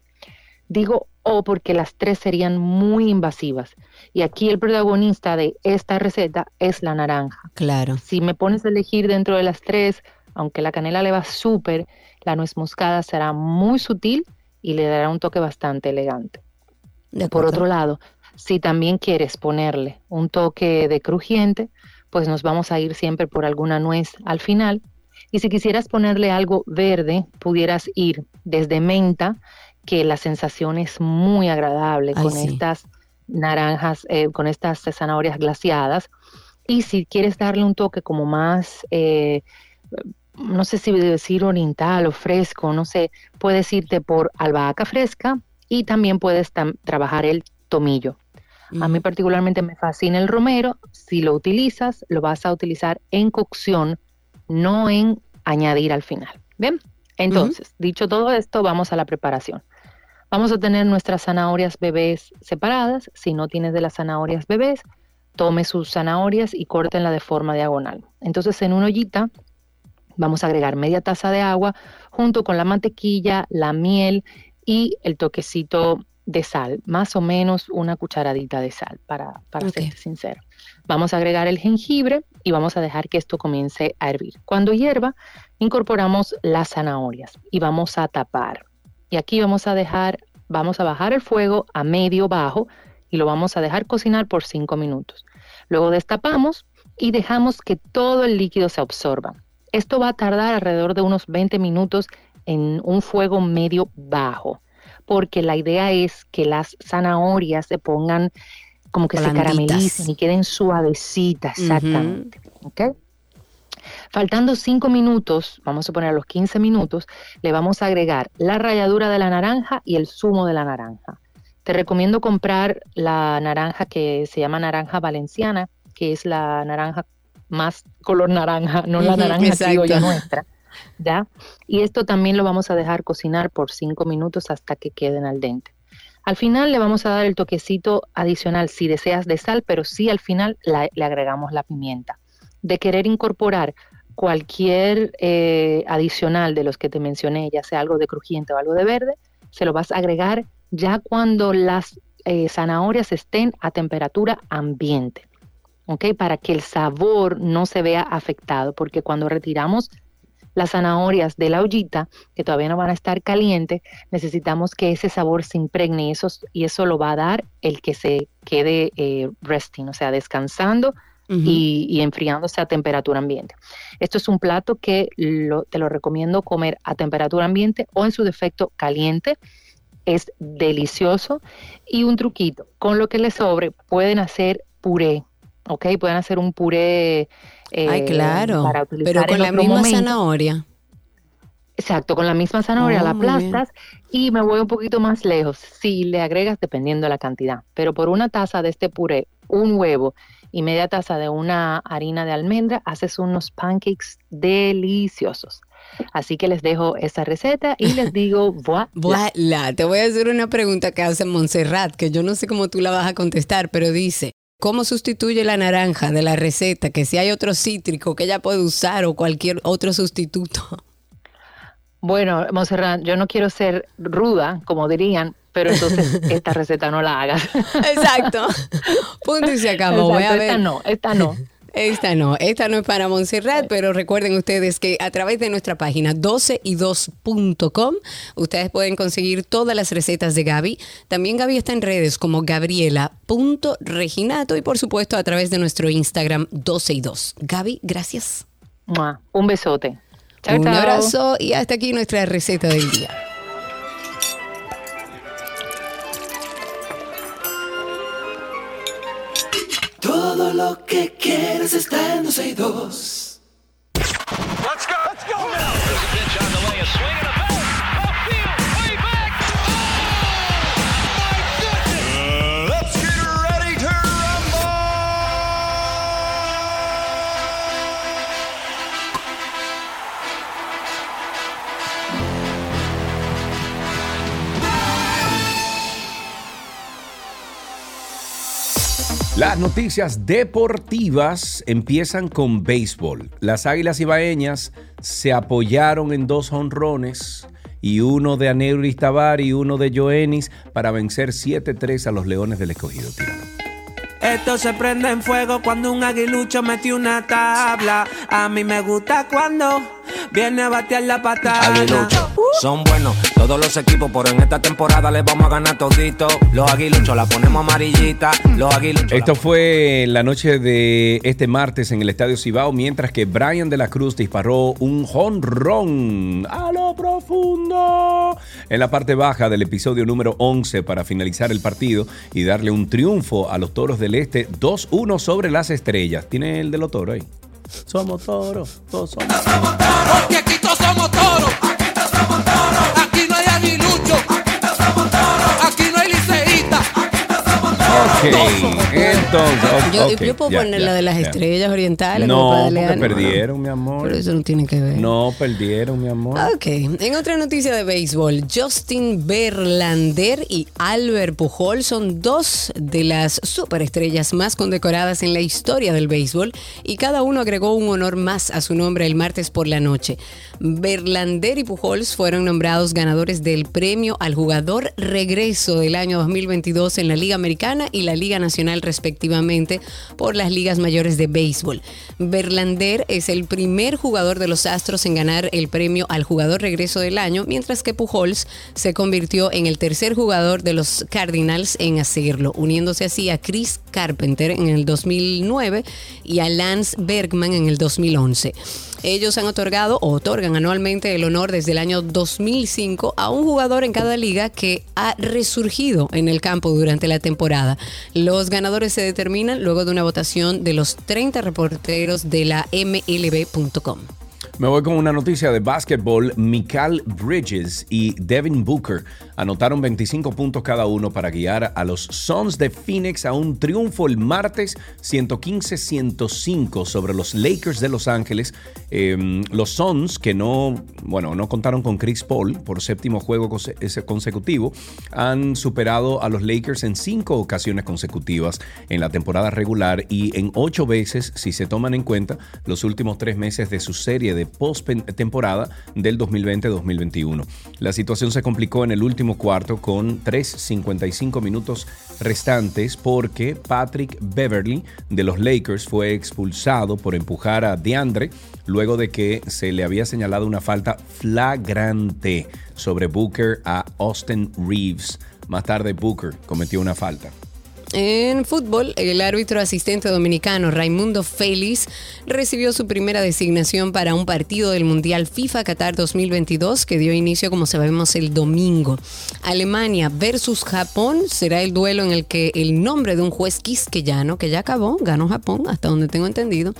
Digo o porque las tres serían muy invasivas. Y aquí el protagonista de esta receta es la naranja. Claro. Si me pones a elegir dentro de las tres, aunque la canela le va súper, la nuez moscada será muy sutil y le dará un toque bastante elegante. Por otro lado, si también quieres ponerle un toque de crujiente, pues nos vamos a ir siempre por alguna nuez al final. Y si quisieras ponerle algo verde, pudieras ir desde menta que la sensación es muy agradable con estas naranjas, eh, con estas zanahorias glaciadas. Y si quieres darle un toque como más, eh, no sé si decir oriental o fresco, no sé, puedes irte por albahaca fresca y también puedes trabajar el tomillo. A mí particularmente me fascina el romero. Si lo utilizas, lo vas a utilizar en cocción, no en añadir al final. ¿Bien? Entonces, dicho todo esto, vamos a la preparación. Vamos a tener nuestras zanahorias bebés separadas. Si no tienes de las zanahorias bebés, tome sus zanahorias y córtenla de forma diagonal. Entonces en una ollita vamos a agregar media taza de agua junto con la mantequilla, la miel y el toquecito de sal, más o menos una cucharadita de sal, para, para ser sincero. Vamos a agregar el jengibre y vamos a dejar que esto comience a hervir. Cuando hierva, incorporamos las zanahorias y vamos a tapar. Y aquí vamos a dejar, vamos a bajar el fuego a medio bajo y lo vamos a dejar cocinar por 5 minutos. Luego destapamos y dejamos que todo el líquido se absorba. Esto va a tardar alrededor de unos 20 minutos en un fuego medio bajo, porque la idea es que las zanahorias se pongan como que se caramelicen y queden suavecitas, exactamente. Faltando 5 minutos, vamos a poner a los 15 minutos, le vamos a agregar la ralladura de la naranja y el zumo de la naranja. Te recomiendo comprar la naranja que se llama naranja valenciana, que es la naranja más color naranja, no la naranja criolla nuestra. ¿ya? Y esto también lo vamos a dejar cocinar por 5 minutos hasta que queden al dente. Al final le vamos a dar el toquecito adicional si deseas de sal, pero sí al final le agregamos la pimienta de querer incorporar cualquier eh, adicional de los que te mencioné, ya sea algo de crujiente o algo de verde, se lo vas a agregar ya cuando las eh, zanahorias estén a temperatura ambiente, ¿ok? Para que el sabor no se vea afectado, porque cuando retiramos las zanahorias de la ollita, que todavía no van a estar calientes, necesitamos que ese sabor se impregne y eso, y eso lo va a dar el que se quede eh, resting, o sea, descansando y, enfriándose a temperatura ambiente. Esto es un plato que te lo recomiendo comer a temperatura ambiente o en su defecto caliente. Es delicioso. Y un truquito, con lo que les sobre pueden hacer puré, ¿ok? Pueden hacer un puré. Eh, Ay, claro. Para utilizar pero con la misma zanahoria. Exacto, con la misma zanahoria oh, la aplastas y me voy un poquito más lejos. Si le agregas dependiendo de la cantidad, pero por una taza de este puré, un huevo y media taza de una harina de almendra, haces unos pancakes deliciosos. Así que les dejo esa receta y les digo, voilà. Te voy a hacer una pregunta que hace Montserrat, que yo no sé cómo tú la vas a contestar, pero dice, ¿cómo sustituye la naranja de la receta? Que si hay otro cítrico que ella puede usar o cualquier otro sustituto. Bueno, Monserrat, yo no quiero ser ruda, como dirían, pero entonces esta receta no la hagas. Exacto. Punto y se acabó. Voy a ver. Esta no, esta no. Esta no, esta no es para Montserrat, pero recuerden ustedes que a través de nuestra página 12y2.com ustedes pueden conseguir todas las recetas de Gaby. También Gaby está en redes como gabriela.reginato y por supuesto a través de nuestro Instagram 12y2. Gaby, gracias. Un besote. Chao, Un abrazo y hasta aquí nuestra receta del día. Lo que quieres está en 262. Las noticias deportivas empiezan con béisbol. Las Águilas Ibaeñas se apoyaron en dos honrones y uno de Aneuris Tabar y uno de Joenis para vencer 7-3 a los Leones del Escogido. Tíralo. Esto se prende en fuego cuando un aguilucho metió una tabla. A mí me gusta cuando viene a batear la patada. Aguiluchos son buenos todos los equipos, pero en esta temporada les vamos a ganar todito. Los aguiluchos la ponemos amarillita. Los aguiluchos. Esto fue la noche de este martes en el Estadio Cibao, mientras que Brian de la Cruz disparó un jonrón a lo profundo en la parte baja del episodio número 11 para finalizar el partido y darle un triunfo a los Toros del Este 2-1 sobre las estrellas. ¿Tiene el de los Toros ahí? Somos toros, todos somos Porque aquí todos somos toros. Ok, entonces. ok, Yo, yo puedo ya, poner ya, la de las ya. estrellas orientales. No, porque perdieron, mi amor. Pero eso no tiene que ver. No, perdieron, mi amor. Ok, en otra noticia de béisbol, Justin Verlander y Albert Pujol son dos de las superestrellas más condecoradas en la historia del béisbol y cada uno agregó un honor más a su nombre el martes por la noche. Verlander y Pujols fueron nombrados ganadores del premio al jugador regreso del año 2022 en la Liga Americana y la Liga Nacional respectivamente por las ligas mayores de béisbol. Verlander es el primer jugador de los Astros en ganar el premio al jugador regreso del año, mientras que Pujols se convirtió en el tercer jugador de los Cardinals en hacerlo, uniéndose así a Chris Carpenter en el 2009 y a Lance Bergman en el 2011. Ellos han otorgado o otorgan anualmente el honor desde el año 2005 a un jugador en cada liga que ha resurgido en el campo durante la temporada. Los ganadores se determinan luego de una votación de los 30 reporteros de la MLB.com. Me voy con una noticia de básquetbol. Mikal Bridges y Devin Booker anotaron 25 puntos cada uno para guiar a los Suns de Phoenix a un triunfo el martes 115-105 sobre los Lakers de Los Ángeles. Eh, los Suns, que no, bueno, no contaron con Chris Paul por séptimo juego consecutivo, han superado a los Lakers en cinco ocasiones consecutivas en la temporada regular y en ocho veces si se toman en cuenta los últimos tres meses de su serie de post-temporada del 2020-2021. La situación se complicó en el último cuarto con 3.55 minutos restantes porque Patrick Beverly de los Lakers fue expulsado por empujar a DeAndre luego de que se le había señalado una falta flagrante sobre Booker a Austin Reeves. Más tarde Booker cometió una falta. En fútbol, el árbitro asistente dominicano Raimundo Félix recibió su primera designación para un partido del Mundial FIFA Qatar 2022 que dio inicio, como sabemos, el domingo. Alemania versus Japón será el duelo en el que el nombre de un juez quisqueyano, que ya acabó, ganó Japón, hasta donde tengo entendido,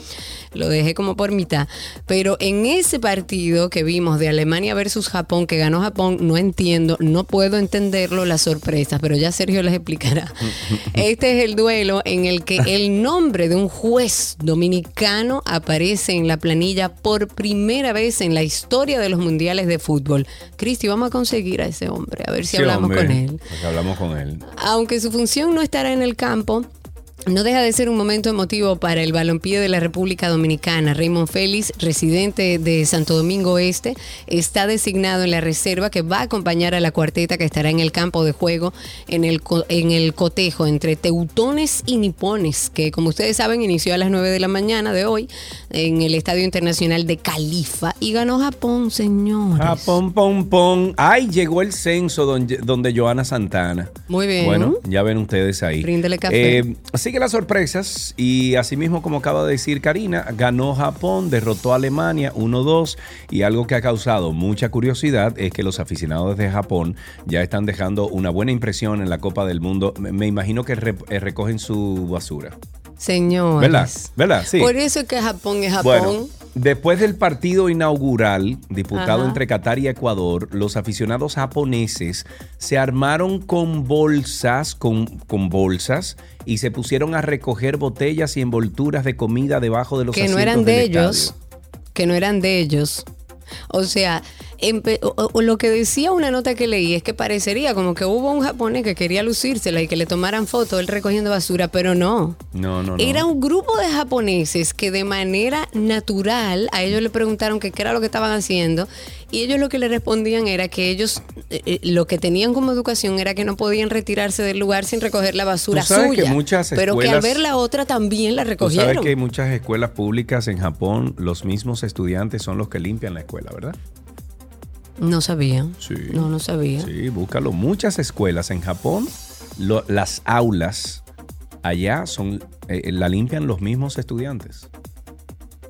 lo dejé como por mitad, pero en ese partido que vimos de Alemania versus Japón, que ganó Japón, no entiendo, no puedo entenderlo las sorpresas, pero ya Sergio les explicará. Este es el duelo en el que el nombre de un juez dominicano aparece en la planilla por primera vez en la historia de los mundiales de fútbol. Cristi, vamos a conseguir a ese hombre, a ver si Sí, hablamos hombre, con él. hablamos con él. Aunque su función no estará en el campo, no deja de ser un momento emotivo para el balompié de la República Dominicana. Raymond Félix, residente de Santo Domingo Este, está designado en la reserva que va a acompañar a la cuarteta que estará en el campo de juego en el, en el cotejo entre teutones y nipones, que como ustedes saben inició a las 9 de la mañana de hoy en el Estadio Internacional de Califa y ganó Japón, señores. Japón, pom, pom. Ay, llegó el censo donde, donde Joana Santana. Muy bien. Bueno, ya ven ustedes ahí. Bríndele café. Eh, sí, Las sorpresas y asimismo, como acaba de decir Karina, ganó Japón, derrotó a Alemania 1-2 y algo que ha causado mucha curiosidad es que los aficionados de Japón ya están dejando una buena impresión en la Copa del Mundo. Me, imagino que re- eh, recogen su basura. Señores. ¿Verdad? ¿Verdad? Sí. Por eso es que Japón es Japón. Bueno, después del partido inaugural disputado Ajá. entre Qatar y Ecuador, los aficionados japoneses se armaron con bolsas, con, con bolsas, y se pusieron a recoger botellas y envolturas de comida debajo de los que no eran del de estadio. ellos, que no eran de ellos. O sea, o- o lo que decía una nota que leí es que parecería como que hubo un japonés que quería lucírsela y que le tomaran fotos él recogiendo basura, pero no. No, no, no. Era un grupo de japoneses que de manera natural a ellos le preguntaron que qué era lo que estaban haciendo y ellos lo que le respondían era que ellos eh, eh, lo que tenían como educación era que no podían retirarse del lugar sin recoger la basura que suya. pero que al ver la otra también la Tú sabes recogieron. que hay muchas escuelas públicas en Japón, los mismos estudiantes son los que limpian la escuela, ¿verdad? No sabía. Sí. No, no sabía. Sí, búscalo. Muchas escuelas en Japón, lo- las aulas allá son eh, la limpian los mismos estudiantes.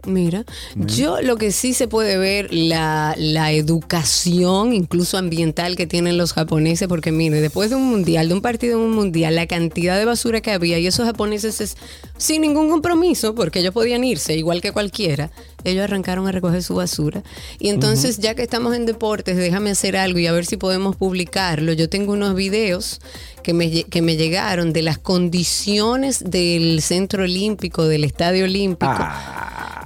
Mira, yo lo que sí se puede ver, la, la educación, incluso ambiental que tienen los japoneses, porque mire, después de un mundial, de un partido en un mundial, la cantidad de basura que había y esos japoneses es sin ningún compromiso, porque ellos podían irse igual que cualquiera, ellos arrancaron a recoger su basura. Y entonces, ya que estamos en deportes, déjame hacer algo y a ver si podemos publicarlo. Yo tengo unos videos que me, que me llegaron de las condiciones del centro olímpico, del estadio olímpico.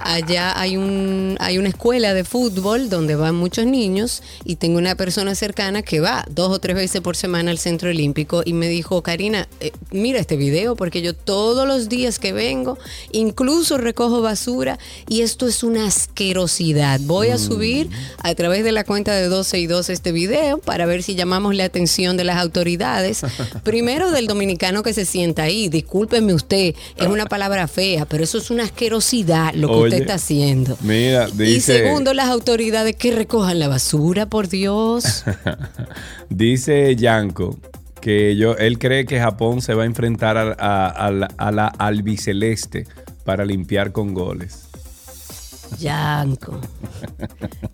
Allá hay un hay una escuela de fútbol donde van muchos niños y tengo una persona cercana que va dos o tres veces por semana al centro olímpico y me dijo, Karina, eh, mira este video porque yo todos los días que vengo incluso recojo basura y esto es una asquerosidad. Voy a subir a través de la cuenta de 12 y 2 este video para ver si llamamos la atención de las autoridades. Primero del dominicano que se sienta ahí, discúlpeme usted, es una palabra fea, pero eso es una asquerosidad lo que Oye, usted está haciendo. Mira, Y segundo, las autoridades que recojan la basura, por Dios. dice Yanko que yo, él cree que Japón se va a enfrentar a, a- a la, a la albiceleste para limpiar con goles. Yanco.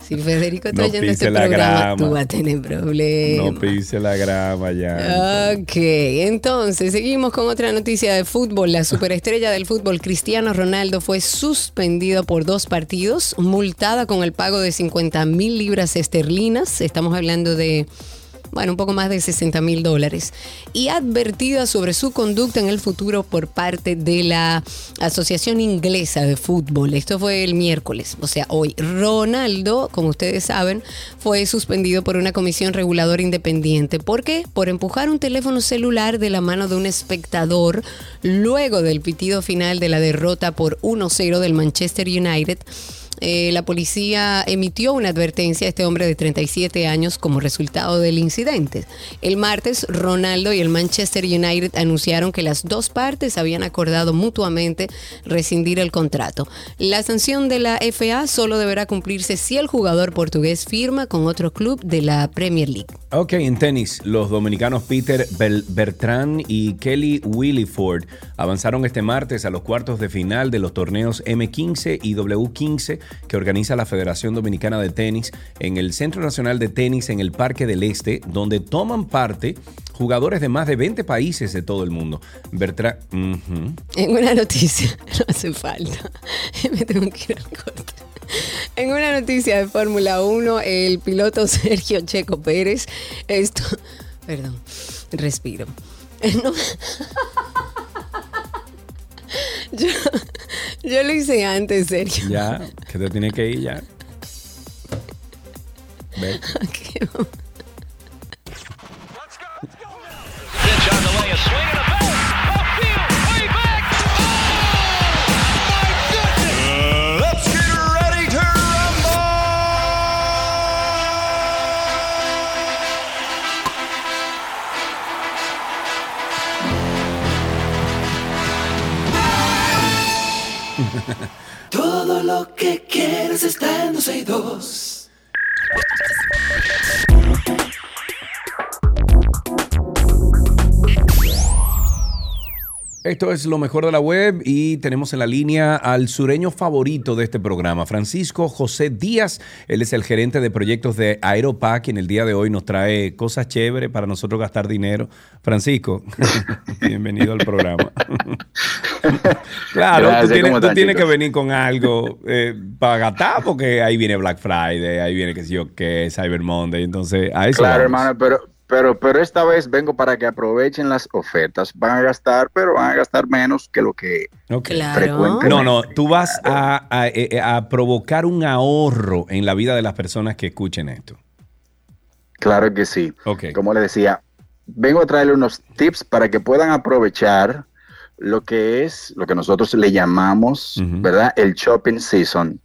Si Federico está No oyendo este la programa, grama. tú vas a tener problemas. No pise la grama ya. Ok, entonces seguimos con otra noticia de fútbol. La superestrella del fútbol, Cristiano Ronaldo, fue suspendido por dos partidos, multada con el pago de 50 mil libras esterlinas. Estamos hablando de, bueno, un poco más de 60 mil dólares. Y advertida sobre su conducta en el futuro por parte de la Asociación Inglesa de Fútbol. Esto fue el miércoles, o sea, hoy. Ronaldo, como ustedes saben, fue suspendido por una comisión reguladora independiente. ¿Por qué? Por empujar un teléfono celular de la mano de un espectador luego del pitido final de la derrota por 1-0 del Manchester United. Eh, la policía emitió una advertencia a este hombre de 37 años como resultado del incidente. El martes, Ronaldo y el Manchester United anunciaron que las dos partes habían acordado mutuamente rescindir el contrato. La sanción de la FA solo deberá cumplirse si el jugador portugués firma con otro club de la Premier League. Ok, en tenis, los dominicanos Peter y Kelly Williford avanzaron este martes a los cuartos de final de los torneos M15 y W15 que organiza la Federación Dominicana de Tenis en el Centro Nacional de Tenis en el Parque del Este, donde toman parte jugadores de más de 20 países de todo el mundo. Bertrand... ujú. En una noticia, no hace falta, me tengo que ir al corte. En una noticia de Fórmula 1, el piloto Sergio Checo Pérez, esto, perdón, respiro. No. Yo, yo lo hice antes, Sergio. Ya, que te tiene que ir ya. Ve. Ok, Todo lo que quieres está en 12 y 2. Esto es lo mejor de la web y tenemos en la línea al sureño favorito de este programa, Francisco José Díaz. Él es el gerente de proyectos de Aeropac y en el día de hoy nos trae cosas chéveres para nosotros gastar dinero. Francisco, bienvenido al programa. claro, Gracias, tú tienes, ¿cómo tú están, tienes que venir con algo eh, para gastar porque ahí viene Black Friday, ahí viene que sé yo qué, Cyber Monday, entonces a eso Claro, vamos. hermano, pero, pero, pero esta vez vengo para que aprovechen las ofertas. Van a gastar, pero van a gastar menos que lo que Ok. frecuentemente. No, no, tú vas a, a- eh, a provocar un ahorro en la vida de las personas que escuchen esto. Claro que sí. Ok. Como les decía, vengo a traerle unos tips para que puedan aprovechar lo que es, lo que nosotros le llamamos, ¿verdad? El shopping season.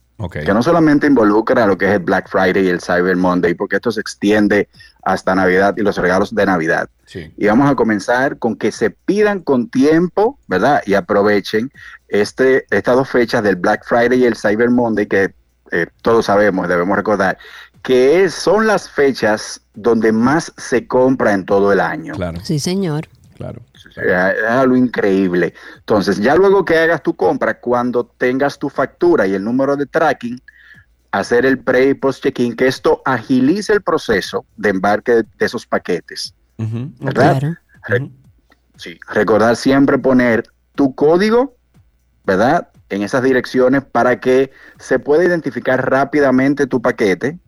Que no solamente involucra lo que es el Black Friday y el Cyber Monday, porque esto se extiende hasta Navidad y los regalos de Navidad. Sí. Y vamos a comenzar con que se pidan con tiempo, ¿verdad? Y aprovechen este, estas dos fechas del Black Friday y el Cyber Monday, que eh, todos sabemos, debemos recordar, que es- son las fechas donde más se compra en todo el año. Claro. Sí, señor. Claro. Es algo increíble. Entonces, ya luego que hagas tu compra, cuando tengas tu factura y el número de tracking, hacer el pre y post check-in, que esto agilice el proceso de embarque de, de esos paquetes. ¿verdad? Re- sí, recordar siempre poner tu código, ¿verdad? En esas direcciones para que se pueda identificar rápidamente tu paquete.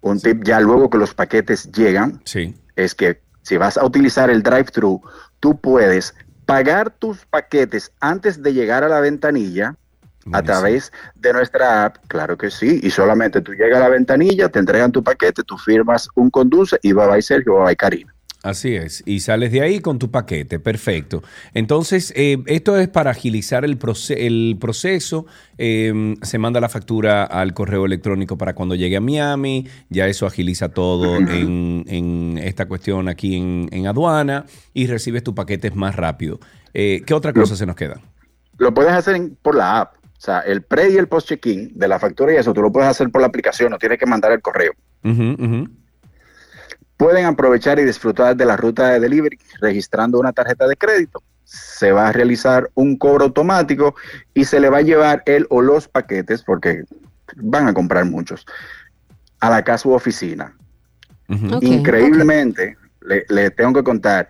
Un tip ya luego que los paquetes llegan Sí. es que si vas a utilizar el drive-thru, tú puedes pagar tus paquetes antes de llegar a la ventanilla a través de nuestra app, claro que sí, y solamente tú llegas a la ventanilla, te entregan tu paquete, tú firmas un conduce y bye bye Sergio, bye bye Karina. Así es. Y sales de ahí con tu paquete. Perfecto. Entonces, eh, esto es para agilizar el, proce- el proceso. Eh, se manda la factura al correo electrónico para cuando llegue a Miami. Ya eso agiliza todo en, en esta cuestión aquí en, en aduana y recibes tu paquete más rápido. Eh, ¿Qué otra cosa se nos queda? Lo puedes hacer en- por la app, o sea, el pre y el post check-in de la factura y eso, tú lo puedes hacer por la aplicación, no tienes que mandar el correo. Pueden aprovechar y disfrutar de la ruta de delivery registrando una tarjeta de crédito. Se va a realizar un cobro automático y se le va a llevar el o los paquetes, porque van a comprar muchos, a la casa u oficina. Increíblemente, le, le tengo que contar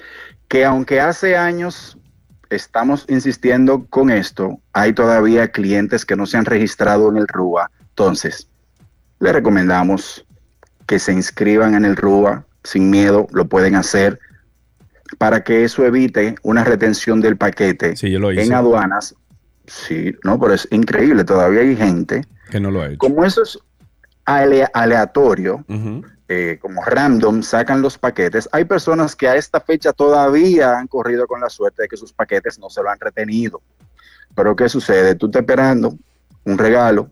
que aunque hace años estamos insistiendo con esto, hay todavía clientes que no se han registrado en el RUA. Entonces, le recomendamos que se inscriban en el RUA sin miedo, lo pueden hacer para que eso evite una retención del paquete lo hice. en aduanas. Sí, no, pero es increíble, todavía hay gente. Que no lo ha hecho. Como eso es ale- aleatorio, eh, como random, sacan los paquetes. Hay personas que a esta fecha todavía han corrido con la suerte de que sus paquetes no se lo han retenido. Pero ¿qué sucede? Tú estás esperando un regalo,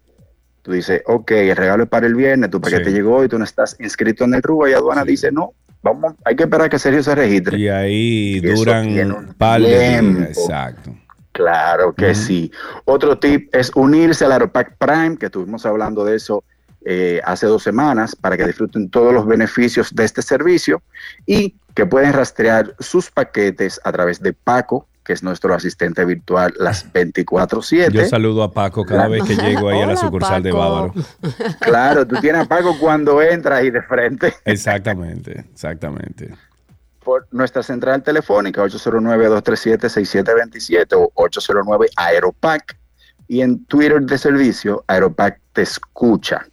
tú dices, ok, el regalo es para el viernes, tu paquete Sí. llegó y tú no estás inscrito en el RUA y aduana dice, no, vamos, hay que esperar a que Sergio se registre. Y ahí duran un un par de días. tiempo. Exacto. Claro que sí. Otro tip es unirse al Aeropack Prime, que estuvimos hablando de eso eh, hace dos semanas, para que disfruten todos los beneficios de este servicio y que pueden rastrear sus paquetes a través de Paco, que es nuestro asistente virtual las 24/7. Yo saludo a Paco cada vez que llego ahí a la sucursal de. Bávaro. Claro, tú tienes a Paco cuando entras y de frente. Exactamente, exactamente. por nuestra central telefónica 809-237-6727 o 809 Aeropac y en Twitter de servicio Aeropac te escucha.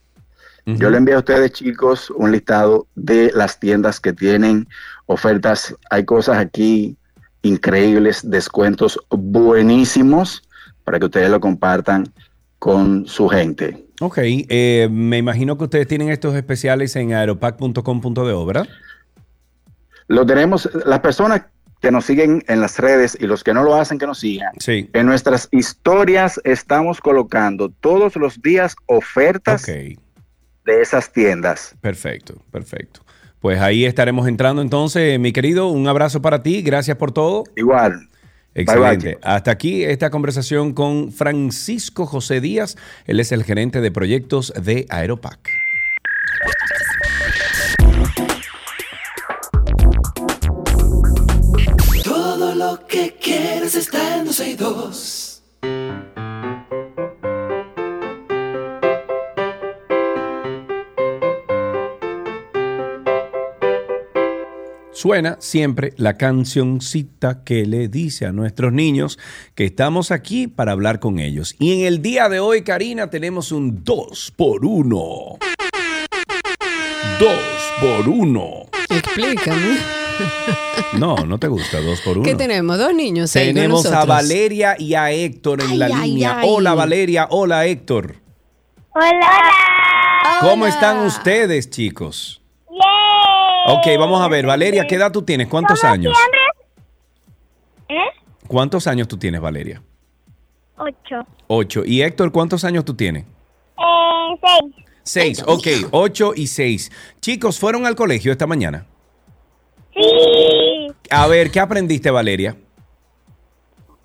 Yo le envié a ustedes chicos un listado de las tiendas que tienen ofertas. Hay cosas aquí increíbles, descuentos buenísimos para que ustedes lo compartan con su gente. Ok, eh, me imagino que ustedes tienen estos especiales en aeropack.com.de, ¿verdad? Lo tenemos, las personas que nos siguen en las redes y los que no lo hacen que nos sigan. Sí. En nuestras historias estamos colocando todos los días ofertas de esas tiendas. perfecto, perfecto. Pues ahí estaremos entrando entonces, mi querido, un abrazo para ti, gracias por todo. Igual. Excelente. Bye, bye, Hasta aquí esta conversación con Francisco José Díaz. Él es el gerente de proyectos de Aeropac. Todo lo que quieres suena siempre la cancioncita que le dice a nuestros niños que estamos aquí para hablar con ellos. Y en el día de hoy, Karina, tenemos un 2 por 1. 2 por 1. Explícame. No, no te gusta 2 por 1. ¿Qué tenemos? Dos niños. ahí con Tenemos a. Valeria y a Héctor en Ay, la ay, línea. ay. Hola Valeria, hola Héctor. Hola. ¿Cómo están ustedes, chicos? Ok, vamos a ver. Valeria, ¿qué edad tú tienes? ¿Cuántos años? ¿Eh? ¿Cuántos años tú tienes, Valeria? Ocho. Ocho. ¿Y Héctor, cuántos años tú tienes? Eh, seis. Seis. Ok, ocho y seis. Chicos, ¿fueron al colegio esta mañana? Sí. A ver, ¿qué aprendiste, Valeria?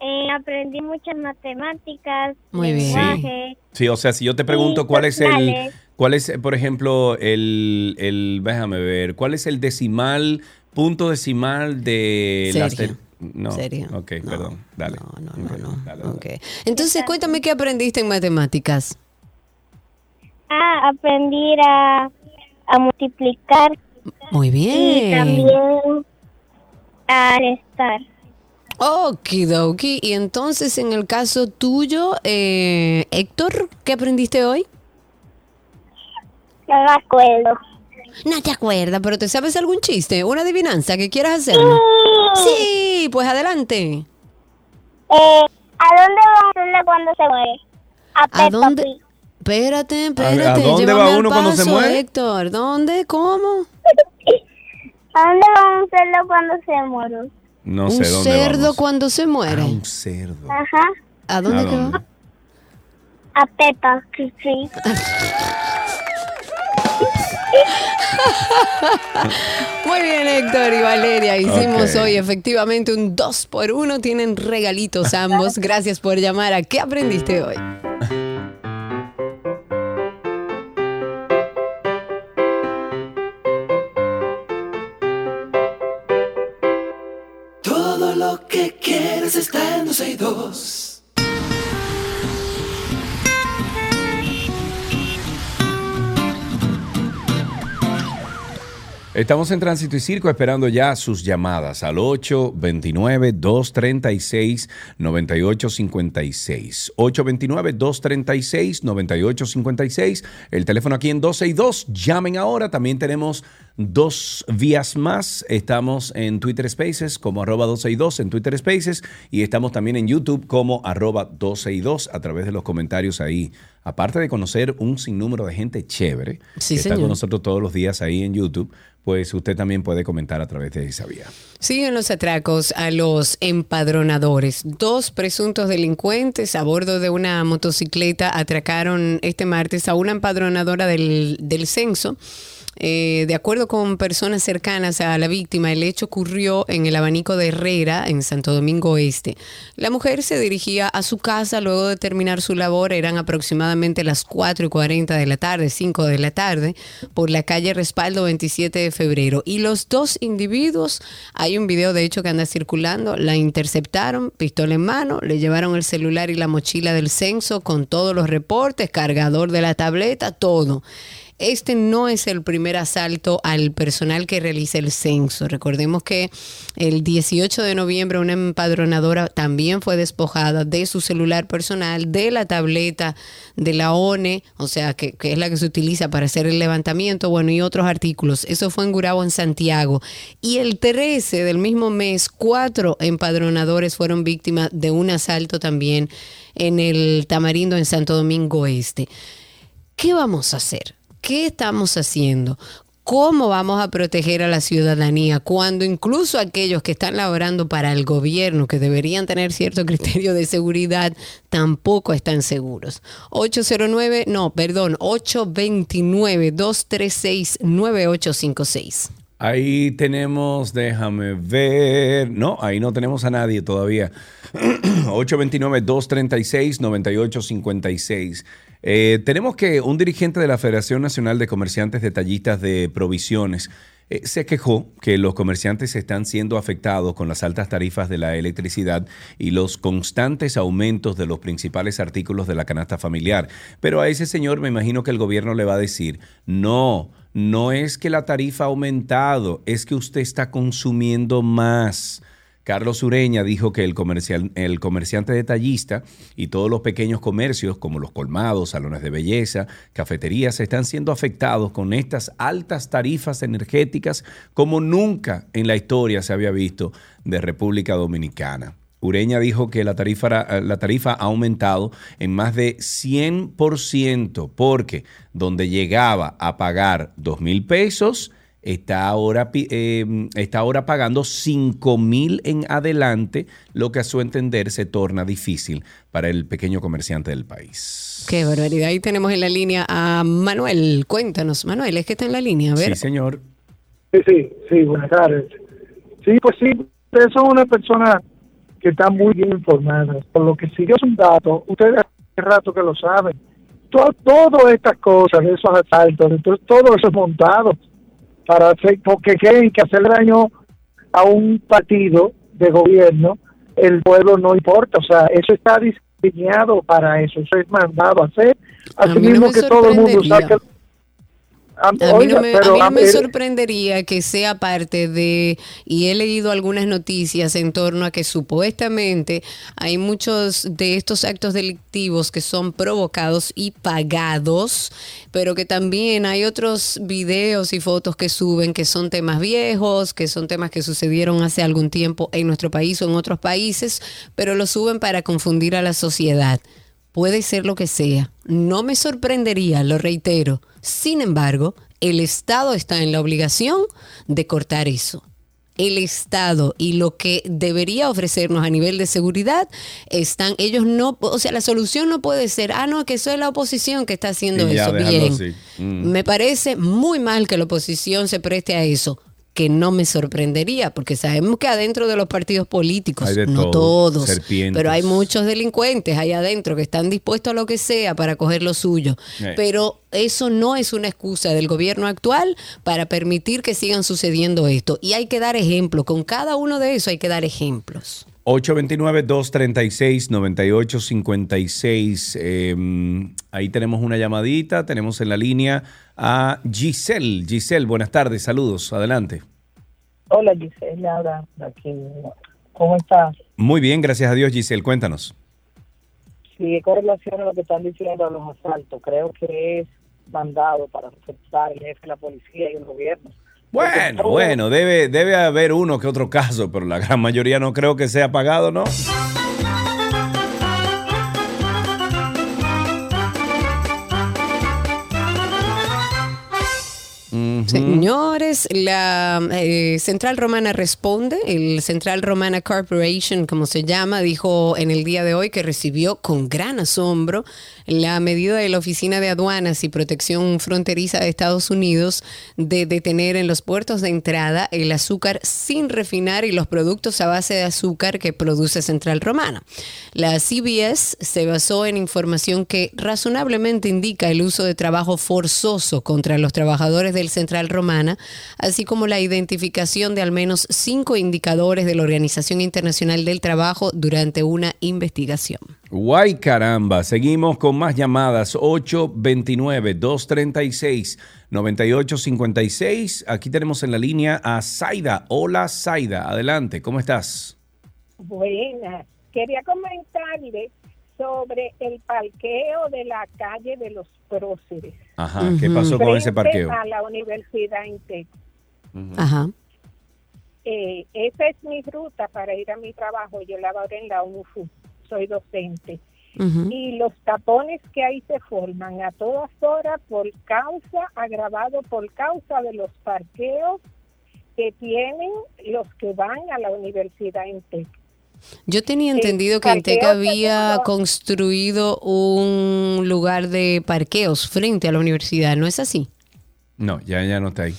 Eh, aprendí muchas matemáticas. Muy bien. lenguaje. Sí, o sea, si yo te pregunto Sí, cuál es el, sociales. Cuál es, por ejemplo, el, el, déjame ver, cuál es el decimal, punto decimal de las Sergio. ter- no, Sergio. ok, perdón, dale. Ok, dale, dale. Ok. Entonces, cuéntame qué aprendiste en matemáticas. Ah, aprendí a, a multiplicar Muy y bien. también a restar. Okidoki. Y entonces, en el caso tuyo, eh, Héctor, ¿qué aprendiste hoy? No me acuerdo. No te acuerdas, pero ¿te sabes algún chiste? ¿Una adivinanza que quieras hacer? Sí, pues adelante. Eh, ¿A dónde vamos a hacerle cuando se muere? A ¿A Peppa dónde? Pig. Espérate, ¿A espérate. dónde llévame va uno cuando se muere? Héctor, ¿dónde? ¿Cómo? ¿A dónde vamos a hacerlo cuando se muere? No un sé dónde cerdo vamos. cuando se muere. Ah, un cerdo. Ajá. ¿A dónde ¿A que dónde? va? A Peppa Pig. sí. Muy bien, Héctor y Valeria. Hicimos hoy efectivamente un 2 por 1 Tienen regalitos ambos. Gracias por llamar a ¿Qué aprendiste hoy? Todo lo que quieres está en 12 y 2. Estamos en Tránsito y Circo esperando ya sus llamadas al 829-236-9856. 829-236-9856. El teléfono aquí en 12 y 2. Llamen ahora. También tenemos dos vías más. Estamos en Twitter Spaces como arroba 12 y 2 en Twitter Spaces y estamos también en YouTube como arroba 12 y 2 a través de los comentarios ahí. Aparte de conocer un sinnúmero de gente chévere Sí, que está con nosotros todos los días ahí en YouTube, pues usted también puede comentar a través de esa vía. Siguen los atracos a los empadronadores. Dos presuntos delincuentes a bordo de una motocicleta atracaron este martes a una empadronadora del, del censo. Eh, de acuerdo con personas cercanas a la víctima, el hecho ocurrió en el abanico de Herrera, en Santo Domingo Este. La mujer se dirigía a su casa luego de terminar su labor, eran aproximadamente las 4 y 40 de la tarde, 5 de la tarde, por la calle Respaldo 27 de febrero. Y los dos individuos, hay un video de hecho que anda circulando, la interceptaron, pistola en mano, le llevaron el celular y la mochila del censo con todos los reportes, cargador de la tableta, todo. Este no es el primer asalto al personal que realiza el censo. Recordemos que el 18 de noviembre una empadronadora también fue despojada de su celular personal, de la tableta de la ONE, o sea, que, es la que se utiliza para hacer el levantamiento, bueno, y otros artículos. Eso fue en Gurabo, en Santiago. Y el 13 del mismo mes, cuatro empadronadores fueron víctimas de un asalto también en el Tamarindo, en Santo Domingo Este. ¿Qué vamos a hacer? ¿Qué estamos haciendo? ¿Cómo vamos a proteger a la ciudadanía cuando incluso aquellos que están laborando para el gobierno, que deberían tener cierto criterio de seguridad, tampoco están seguros? 809, no, perdón, 829-236-9856. Ahí tenemos, déjame ver. No, ahí no tenemos a nadie todavía. 829-236-9856. Eh, tenemos que un dirigente de la Federación Nacional de Comerciantes Detallistas de Provisiones eh, se quejó que los comerciantes están siendo afectados con las altas tarifas de la electricidad y los constantes aumentos de los principales artículos de la canasta familiar. Pero a ese señor me imagino que el gobierno le va a decir, no, no es que la tarifa ha aumentado, es que usted está consumiendo más. Carlos Ureña dijo que el, comercial, el comerciante detallista y todos los pequeños comercios como los colmados, salones de belleza, cafeterías están siendo afectados con estas altas tarifas energéticas como nunca en la historia se había visto de República Dominicana. Ureña dijo que la tarifa, la tarifa ha aumentado en más de 100% porque donde llegaba a pagar 2 mil pesos, está ahora, eh, está ahora pagando 5 mil en adelante, lo que a su entender se torna difícil para el pequeño comerciante del país. Qué barbaridad. Ahí tenemos en la línea a Manuel. Cuéntanos, Manuel, es que está en la línea. A ver. Sí, señor. Sí, sí, sí, buenas tardes. Sí, pues sí, ustedes son una persona que está muy bien informada. Por lo que si yo es un dato, ustedes hace rato que lo saben. Todas estas cosas, de esos asaltos, de todo, todo eso es montado para hacer, porque creen que hacer daño a un partido de gobierno, el pueblo no importa, o sea, eso está diseñado para eso, eso es mandado a hacer, así mismo que todo el mundo saque... A Ah, mí, oiga, no me, a mí no me sorprendería que sea parte de, y he leído algunas noticias en torno a que supuestamente hay muchos de estos actos delictivos que son provocados y pagados, pero que también hay otros videos y fotos que suben que son temas viejos, que son temas que sucedieron hace algún tiempo en nuestro país o en otros países, pero lo suben para confundir a la sociedad. Puede ser lo que sea. No me sorprendería, lo reitero. Sin embargo, el Estado está en la obligación de cortar eso. El Estado y lo que debería ofrecernos a nivel de seguridad están, ellos no, o sea, la solución no puede ser, ah, no, que eso es la oposición que está haciendo Y eso. Bien. Mm. Me parece muy mal que la oposición se preste a eso que no me sorprendería, porque sabemos que adentro de los partidos políticos, no todo, todos, serpientes. pero hay muchos delincuentes ahí adentro que están dispuestos a lo que sea para coger lo suyo. Eh. Pero eso no es una excusa del gobierno actual para permitir que sigan sucediendo esto. Y hay que dar ejemplo, con cada uno de esos hay que dar ejemplos. 829-236-9856. Eh, ahí tenemos una llamadita. Tenemos en la línea a Giselle. Giselle, buenas tardes. Saludos. Adelante. Hola Giselle, ahora aquí. ¿Cómo estás? Muy bien, gracias a Dios, Giselle. Cuéntanos. Sí, con relación a lo que están diciendo a los asaltos, creo que es mandado para reforzar el jefe de la policía y el gobierno. Bueno, bueno, debe, debe haber uno que otro caso, pero la gran mayoría no creo que sea pagado, ¿no? Señores, la eh, Central Romana responde, el Central Romana Corporation, como se llama, dijo en el día de hoy que recibió con gran asombro la medida de la Oficina de Aduanas y Protección Fronteriza de Estados Unidos de detener en los puertos de entrada el azúcar sin refinar y los productos a base de azúcar que produce Central Romana. La CBS se basó en información que razonablemente indica el uso de trabajo forzoso contra los trabajadores del Central Romana, así como la identificación de al menos cinco indicadores de la Organización Internacional del Trabajo durante una investigación. Guay caramba, seguimos con más llamadas 829-236-9856. Aquí tenemos en la línea a Zaida. Hola Zaida, adelante, ¿cómo estás? Buenas. Quería comentarle sobre el parqueo de la calle de los próceres. Ajá, ¿qué pasó con ese parqueo? A la Universidad Intec. Ajá. Eh, esa es mi ruta para ir a mi trabajo. Yo laboro en la UNUFU, soy docente. Y los tapones que ahí se forman a todas horas por causa, agravado por causa de los parqueos que tienen los que van a la Universidad Intec. Yo tenía Sí, entendido que parqueo había construido un lugar de parqueos frente a la universidad, ¿no es así? No, ya, ya no está ahí.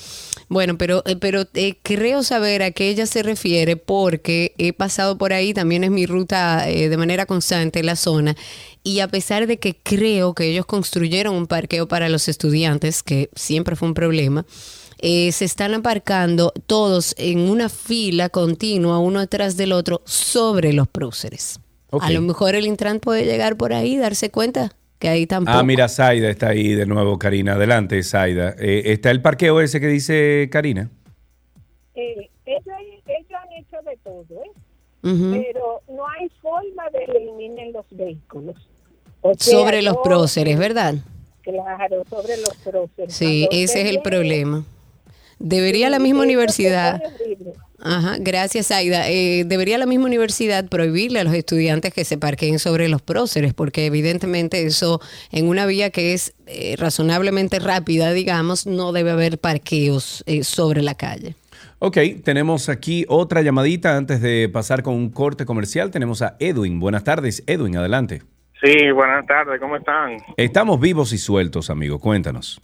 Bueno, pero, eh, pero eh, creo saber a qué ella se refiere porque he pasado por ahí, también es mi ruta eh, de manera constante en la zona, y a pesar de que creo que ellos construyeron un parqueo para los estudiantes, que siempre fue un problema, eh, se están aparcando todos en una fila continua, uno detrás del otro, sobre los próceres. A lo mejor el Intran puede llegar por ahí y darse cuenta que ahí tampoco. Ah, mira, Zaida está ahí de nuevo, Karina. Adelante, Zaida. Eh, ¿Está el parqueo ese que dice Karina? Eh, ellos, ellos han hecho de todo, ¿eh? Pero no hay forma de eliminar los vehículos. O sea, Sobre los próceres, ¿verdad? Claro, sobre los próceres. Sí, Cuando ese es el viene- problema. Debería la misma universidad. Ajá, gracias, Aida. Eh, debería la misma universidad prohibirle a los estudiantes que se parqueen sobre los próceres, porque evidentemente eso en una vía que es eh, razonablemente rápida, digamos, no debe haber parqueos eh, sobre la calle. Ok, tenemos aquí otra llamadita antes de pasar con un corte comercial. Tenemos a Edwin. Buenas tardes, Edwin, adelante. Sí, buenas tardes, ¿cómo están? Estamos vivos y sueltos, amigo. Cuéntanos.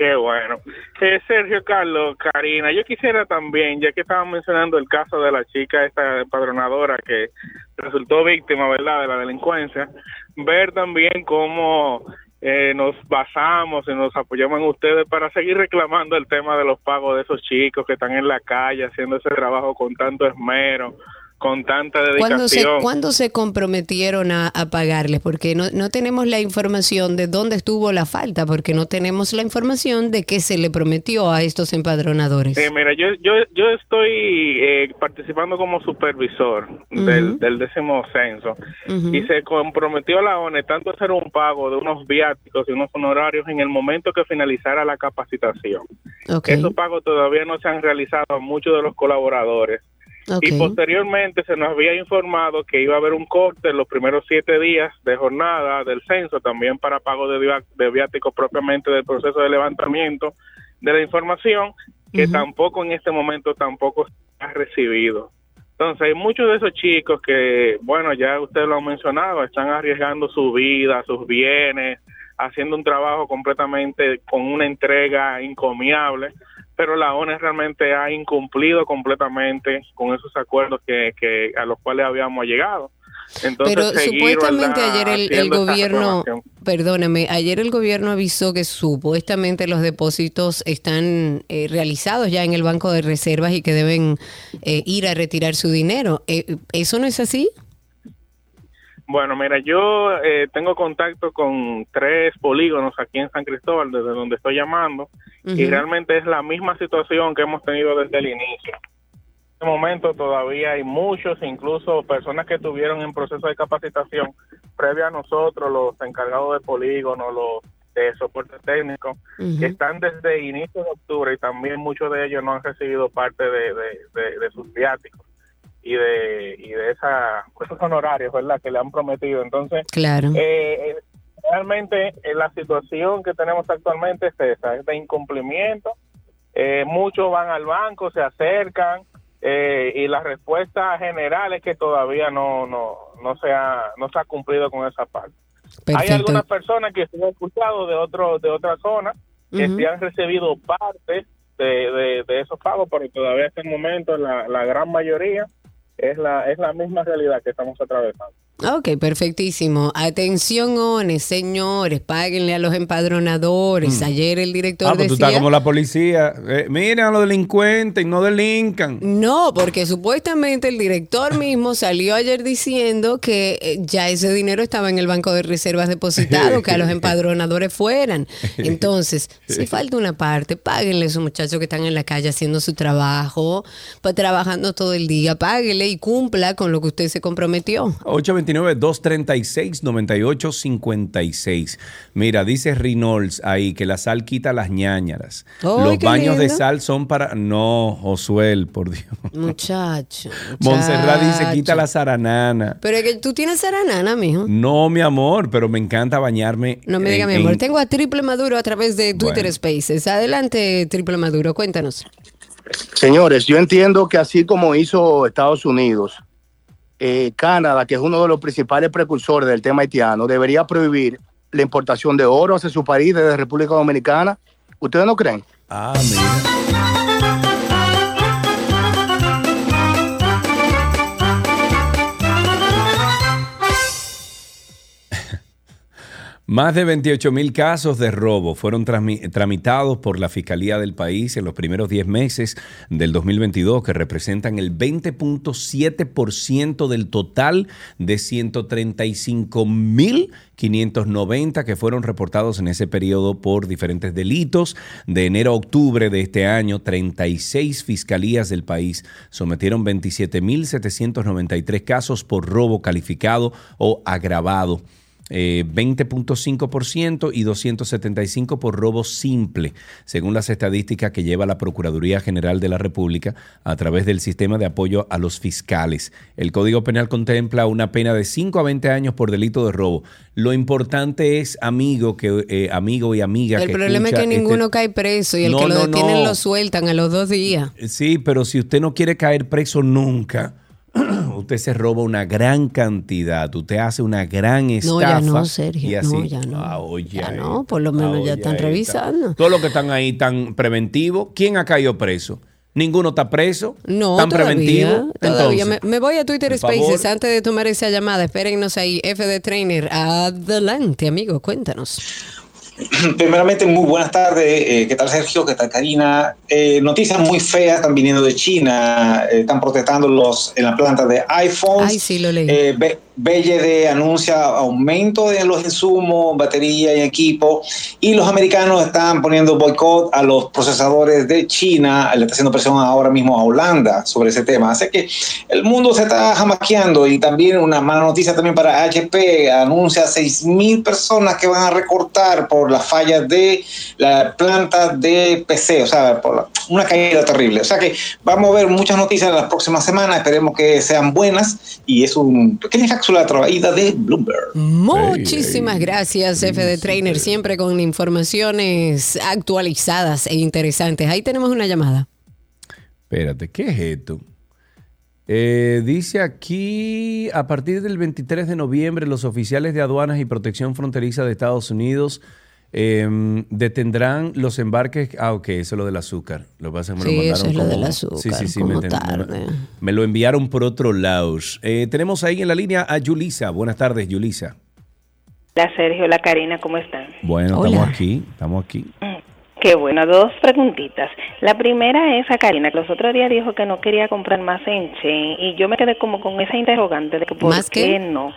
Qué bueno. Eh, Sergio Carlos, Karina, yo quisiera también, ya que estaban mencionando el caso de la chica esta empadronadora que resultó víctima, ¿verdad?, de la delincuencia, ver también cómo eh, nos basamos y nos apoyamos en ustedes para seguir reclamando el tema de los pagos de esos chicos que están en la calle haciendo ese trabajo con tanto esmero, con tanta ¿Cuándo se, dedicación. cuándo se comprometieron a, a pagarles? Porque no, no tenemos la información de dónde estuvo la falta, porque no tenemos la información de qué se le prometió a estos empadronadores. Sí, mira, yo, yo, yo estoy eh, participando como supervisor del, décimo censo y se comprometió la ONE tanto a hacer un pago de unos viáticos y unos honorarios en el momento que finalizara la capacitación. Esos pagos todavía no se han realizado a muchos de los colaboradores. Y posteriormente se nos había informado que iba a haber un corte en los primeros siete días de jornada del censo, también para pago de, de viáticos propiamente del proceso de levantamiento de la información, que tampoco en este momento tampoco se ha recibido. Entonces hay muchos de esos chicos que, bueno, ya usted lo ha mencionado, están arriesgando su vida, sus bienes, haciendo un trabajo completamente con una entrega encomiable, pero la ONU realmente ha incumplido completamente con esos acuerdos que, que a los cuales habíamos llegado. Entonces, Pero seguir, supuestamente ¿verdad? ayer el, gobierno, perdóname, ayer el gobierno avisó que supuestamente los depósitos están eh, realizados ya en el Banco de Reservas y que deben eh, ir a retirar su dinero. Eh, ¿Eso no es así? Bueno, mira, yo eh, tengo contacto con tres polígonos aquí en San Cristóbal, desde donde estoy llamando, y realmente es la misma situación que hemos tenido desde el inicio. En este momento todavía hay muchos, incluso personas que estuvieron en proceso de capacitación previa a nosotros, los encargados de polígono, los de soporte técnico, que están desde inicio de octubre y también muchos de ellos no han recibido parte de, de- de- de sus viáticos y de y de esa, esos honorarios, ¿verdad? Que le han prometido. Entonces, Claro. eh, eh, realmente eh, la situación que tenemos actualmente es esa, es de incumplimiento. Eh, muchos van al banco, se acercan eh, y la respuesta general es que todavía no no no se ha no se ha cumplido con esa parte. Hay algunas personas que se han escuchado de otro de otra zona que Ujú. sí han recibido parte de, de, de esos pagos, pero todavía hasta el momento la, la gran mayoría es la es la misma realidad que estamos atravesando. Ok, perfectísimo. Atención, ONES, señores, páguenle a los empadronadores. Mm. Ayer el director Ah, pues tú decía... estás como la policía. Eh, miren a los delincuentes, no delincan. No, porque supuestamente el director mismo salió ayer diciendo que eh, ya ese dinero estaba en el banco de reservas depositado, que a los empadronadores fueran. Entonces, si falta una parte, páguenle a esos muchachos que están en la calle haciendo su trabajo, pues trabajando todo el día, páguenle y cumpla con lo que usted se comprometió. 829-236-9856. Mira, dice Reynolds ahí que la sal quita las ñañaras. Los baños de sal son para... No, Josuel, por Dios. Muchacho. Montserrat dice muchacho. quita la zaranana. Pero es que tú tienes zaranana, mijo. No, mi amor, pero me encanta bañarme. No me en- diga, mi amor. en- Tengo a Triple Maduro a través de Twitter Bueno. Spaces. Adelante, Triple Maduro, cuéntanos. Señores, yo entiendo que así como hizo Estados Unidos, eh, Canadá, que es uno de los principales precursores del tema haitiano, debería prohibir la importación de oro hacia su país desde República Dominicana. ¿Ustedes no creen? Ah. Más de 28 mil casos de robo fueron trami- tramitados por la Fiscalía del país en los primeros 10 meses del 2022, que representan el 20.7% del total de 135 mil 590 que fueron reportados en ese periodo por diferentes delitos. De enero a octubre de este año, 36 fiscalías del país sometieron 27.793 casos por robo calificado o agravado. Eh, 20.5% y 275 por robo simple, según las estadísticas que lleva la Procuraduría General de la República a través del sistema de apoyo a los fiscales. El Código Penal contempla una pena de 5 a 20 años por delito de robo. Lo importante es, amigo, que, eh, amigo y amiga, El que problema es que este- ninguno cae preso y el No, que lo no, detienen no. lo sueltan a los dos días. Sí, pero si usted no quiere caer preso nunca, usted se roba una gran cantidad, usted hace una gran estafa. No, ya no, Sergio, y así, no, ya no. Ah, oye, Ya no, por lo menos ah, ya están revisando. Todos los que están ahí tan preventivos, ¿quién ha caído preso? Ninguno está preso. No, ¿Tan todavía, preventivo? todavía. Entonces, Me, me voy a Twitter Spaces favor. antes de tomar esa llamada. Espérennos ahí. FD Trainer, adelante, amigo, cuéntanos. Primeramente, muy buenas tardes. Eh, ¿Qué tal, Sergio? ¿Qué tal, Karina? Eh, noticias muy feas están viniendo de China. Eh, están protestando los, en la planta de iPhone. Ay, sí, lo leí. Eh, anuncia aumento de los insumos, batería y equipo. Y los americanos están poniendo boicot a los procesadores de China. Le está haciendo presión ahora mismo a Holanda sobre ese tema. Así que el mundo se está jamaqueando. Y también una mala noticia también para HP. Anuncia 6.000 personas que van a recortar por las fallas de la planta de PC. O sea, por la- una caída terrible. O sea que vamos a ver muchas noticias en las próximas semanas. Esperemos que sean buenas. Y es una pequeña cápsula traída de Bloomberg. Muchísimas gracias, FD Trainer, siempre con informaciones actualizadas e interesantes. Ahí tenemos una llamada. Espérate, ¿qué es esto? Eh, dice aquí, a partir del 23 de noviembre, los oficiales de aduanas y protección fronteriza de Estados Unidos em, detendrán los embarques. Ah, ok, eso es lo del azúcar. Lo que pasa es que me Sí, lo eso mandaron es lo como- del azúcar, Sí, sí, sí. como me, tarde. me- me lo enviaron por otro lado. Eh, tenemos ahí en la línea a Yulisa. Buenas tardes, Yulisa. Hola Sergio, hola Karina, ¿cómo están? Bueno, Hola. estamos aquí, estamos aquí. Qué bueno, dos preguntitas. La primera es a Karina, que los otros días dijo que no quería comprar más en Chain y yo me quedé como con esa interrogante de que por ¿Más qué qué? no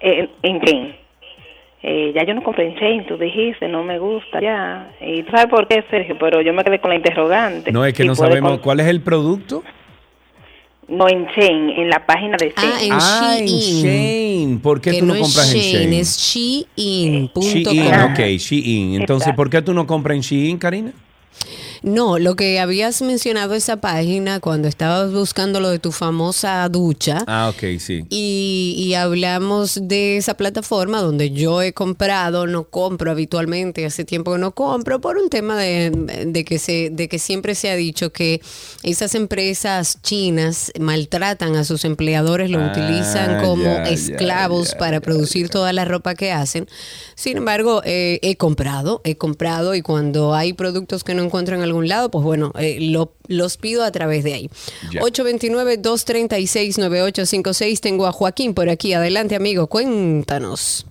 Eh, en Chain. Eh, ya yo no compré en Chain, tú dijiste, no me gusta ya. Y tú sabes por qué, Sergio, pero yo me quedé con la interrogante. No, es que no sabemos con- cuál es el producto. No, en Chain, en la página de Chain. Ah, en Ah, en. ¿Por qué que tú no, no, compras es en Shein, Shein? es Shein.com. Shein, ok, Shein. Entonces. ¿por qué tú no compras en Shein, Karina? No, lo que habías mencionado esa página cuando estabas buscando lo de tu famosa ducha. Ah, ok, sí. Y, y hablamos de esa plataforma donde yo he comprado, no compro habitualmente, hace tiempo que no compro, por un tema de, de que se, de que siempre se ha dicho que esas empresas chinas maltratan a sus empleadores, lo Ah, utilizan como esclavos para producir toda la ropa que hacen. Sin embargo, eh, he comprado, he comprado y cuando hay productos que no encuentro en algún lado, pues bueno, eh, lo- los pido a través de ahí. Ya. 829-236-9856. Tengo a Joaquín por aquí. Adelante, amigo. Cuéntanos.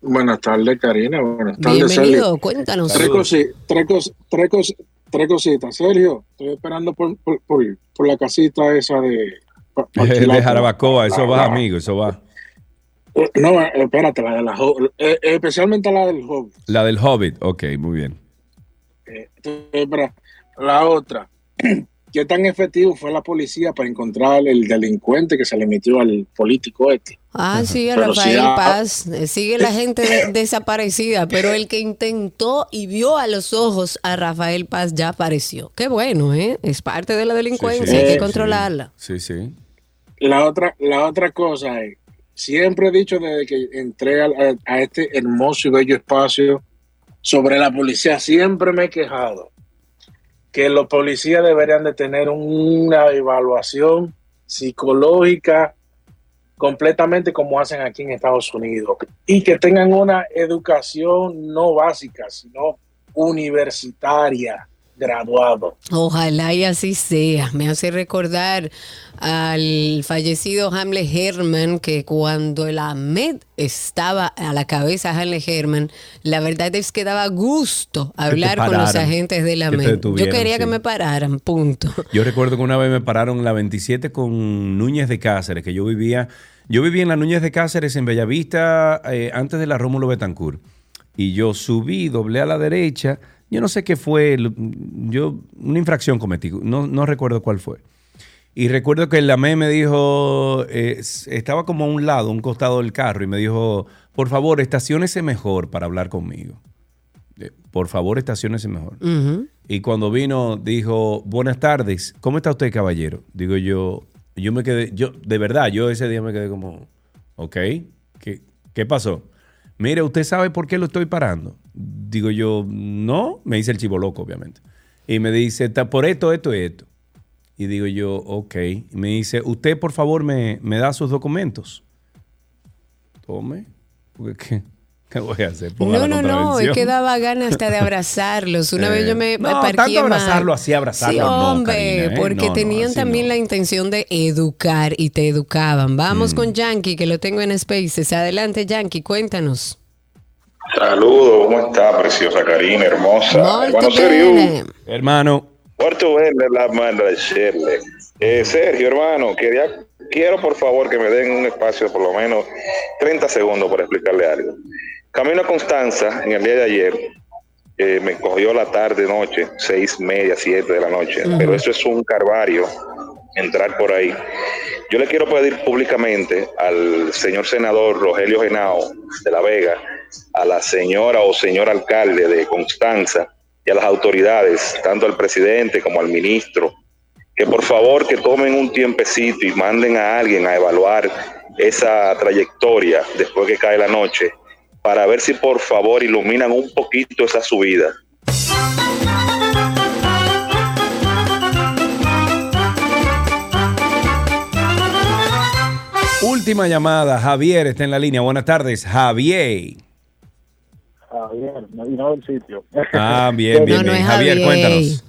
Buenas tardes, Karina. Buenas tardes, Bienvenido. Sergio. Cuéntanos. Tres, cosi- tres, cos- tres cos- tres cositas. Sergio, estoy esperando por, por, por- por la casita esa de... de. Jarabacoa, eso La- va, la- amigo, eso va. Eh, No, espérate, la de la eh, especialmente la del joven. La del Hobbit, ok, muy bien. Espera, la otra. ¿Qué tan efectivo fue la policía para encontrar el delincuente que se le metió al político este? Ah, sí, a si Rafael Paz. Eh, Sigue la gente de- desaparecida, pero el que intentó y vio a los ojos a Rafael Paz ya apareció. Qué bueno, ¿eh? Es parte de la delincuencia, sí, hay que controlarla. Sí, sí. La otra, la otra cosa es, siempre he dicho desde que entré a, a- a este hermoso y bello espacio sobre la policía, siempre me he quejado que los policías deberían de tener una evaluación psicológica completamente como hacen aquí en Estados Unidos y que tengan una educación no básica, sino universitaria. Graduado. Ojalá y así sea. Me hace recordar al fallecido Hamlet Herman que cuando el Ahmed estaba a la cabeza de Hamlet Herman, la verdad es que daba gusto hablar con los agentes del que te Ahmed. Yo quería que me pararan, punto. Yo recuerdo que una vez me pararon la 27 con Núñez de Cáceres, que yo vivía, yo vivía en la Núñez de Cáceres en Bellavista eh, antes de la Rómulo Betancourt. Y yo subí, doblé a la derecha, yo no sé qué fue, yo una infracción cometí, no, no recuerdo cuál fue. Y recuerdo que el AME me dijo, eh, estaba como a un lado, un costado del carro, y me dijo, por favor, estaciónese mejor para hablar conmigo. Eh, Por favor, estaciónese mejor. Ujú. Y cuando vino, dijo, buenas tardes, ¿cómo está usted, caballero? Digo yo, yo me quedé, yo, de verdad, yo ese día me quedé como, ok, ¿qué, qué pasó? Mire, ¿usted sabe por qué lo estoy parando? Digo yo, no, me dice el chivo loco, obviamente. Y me dice, "Ta- por esto, esto y esto. Y digo yo, ok. Y me dice, usted por favor me, me da sus documentos. Tome. Porque, ¿Qué, qué voy a hacer? Ponga No, la no, no, es que daba ganas hasta de abrazarlos. Una Eh, vez yo me, me no, parqué tanto mal. abrazarlo así, abrazarlo Sí, no, hombre, Karina, ¿eh? porque No, no, tenían también la intención de educar y te educaban. Mm. Vamos con Yankee, que lo tengo en Spaces. Adelante, Yankee, cuéntanos. Saludos, ¿cómo está, preciosa Karina, hermosa? Hermano bene. Sergio, Hermano. Puerto Verde, la manda de Shirley. Eh, Sergio, hermano, quería, quiero por favor que me den un espacio de por lo menos 30 segundos para explicarle algo. Camino a Constanza en el día de ayer, eh, me cogió la tarde, noche, seis media, siete de la noche, pero eso es un carvario entrar por ahí. Yo le quiero pedir públicamente al señor senador Rogelio Genao de La Vega, a la señora o señor alcalde de Constanza y a las autoridades, tanto al presidente como al ministro, que por favor que tomen un tiempecito y manden a alguien a evaluar esa trayectoria después que cae la noche, para ver si por favor iluminan un poquito esa subida. Última llamada, Javier está en la línea. Buenas tardes, Javier. Javier, no vino del sitio. Ah, bien, bien, bien. Javier, cuéntanos.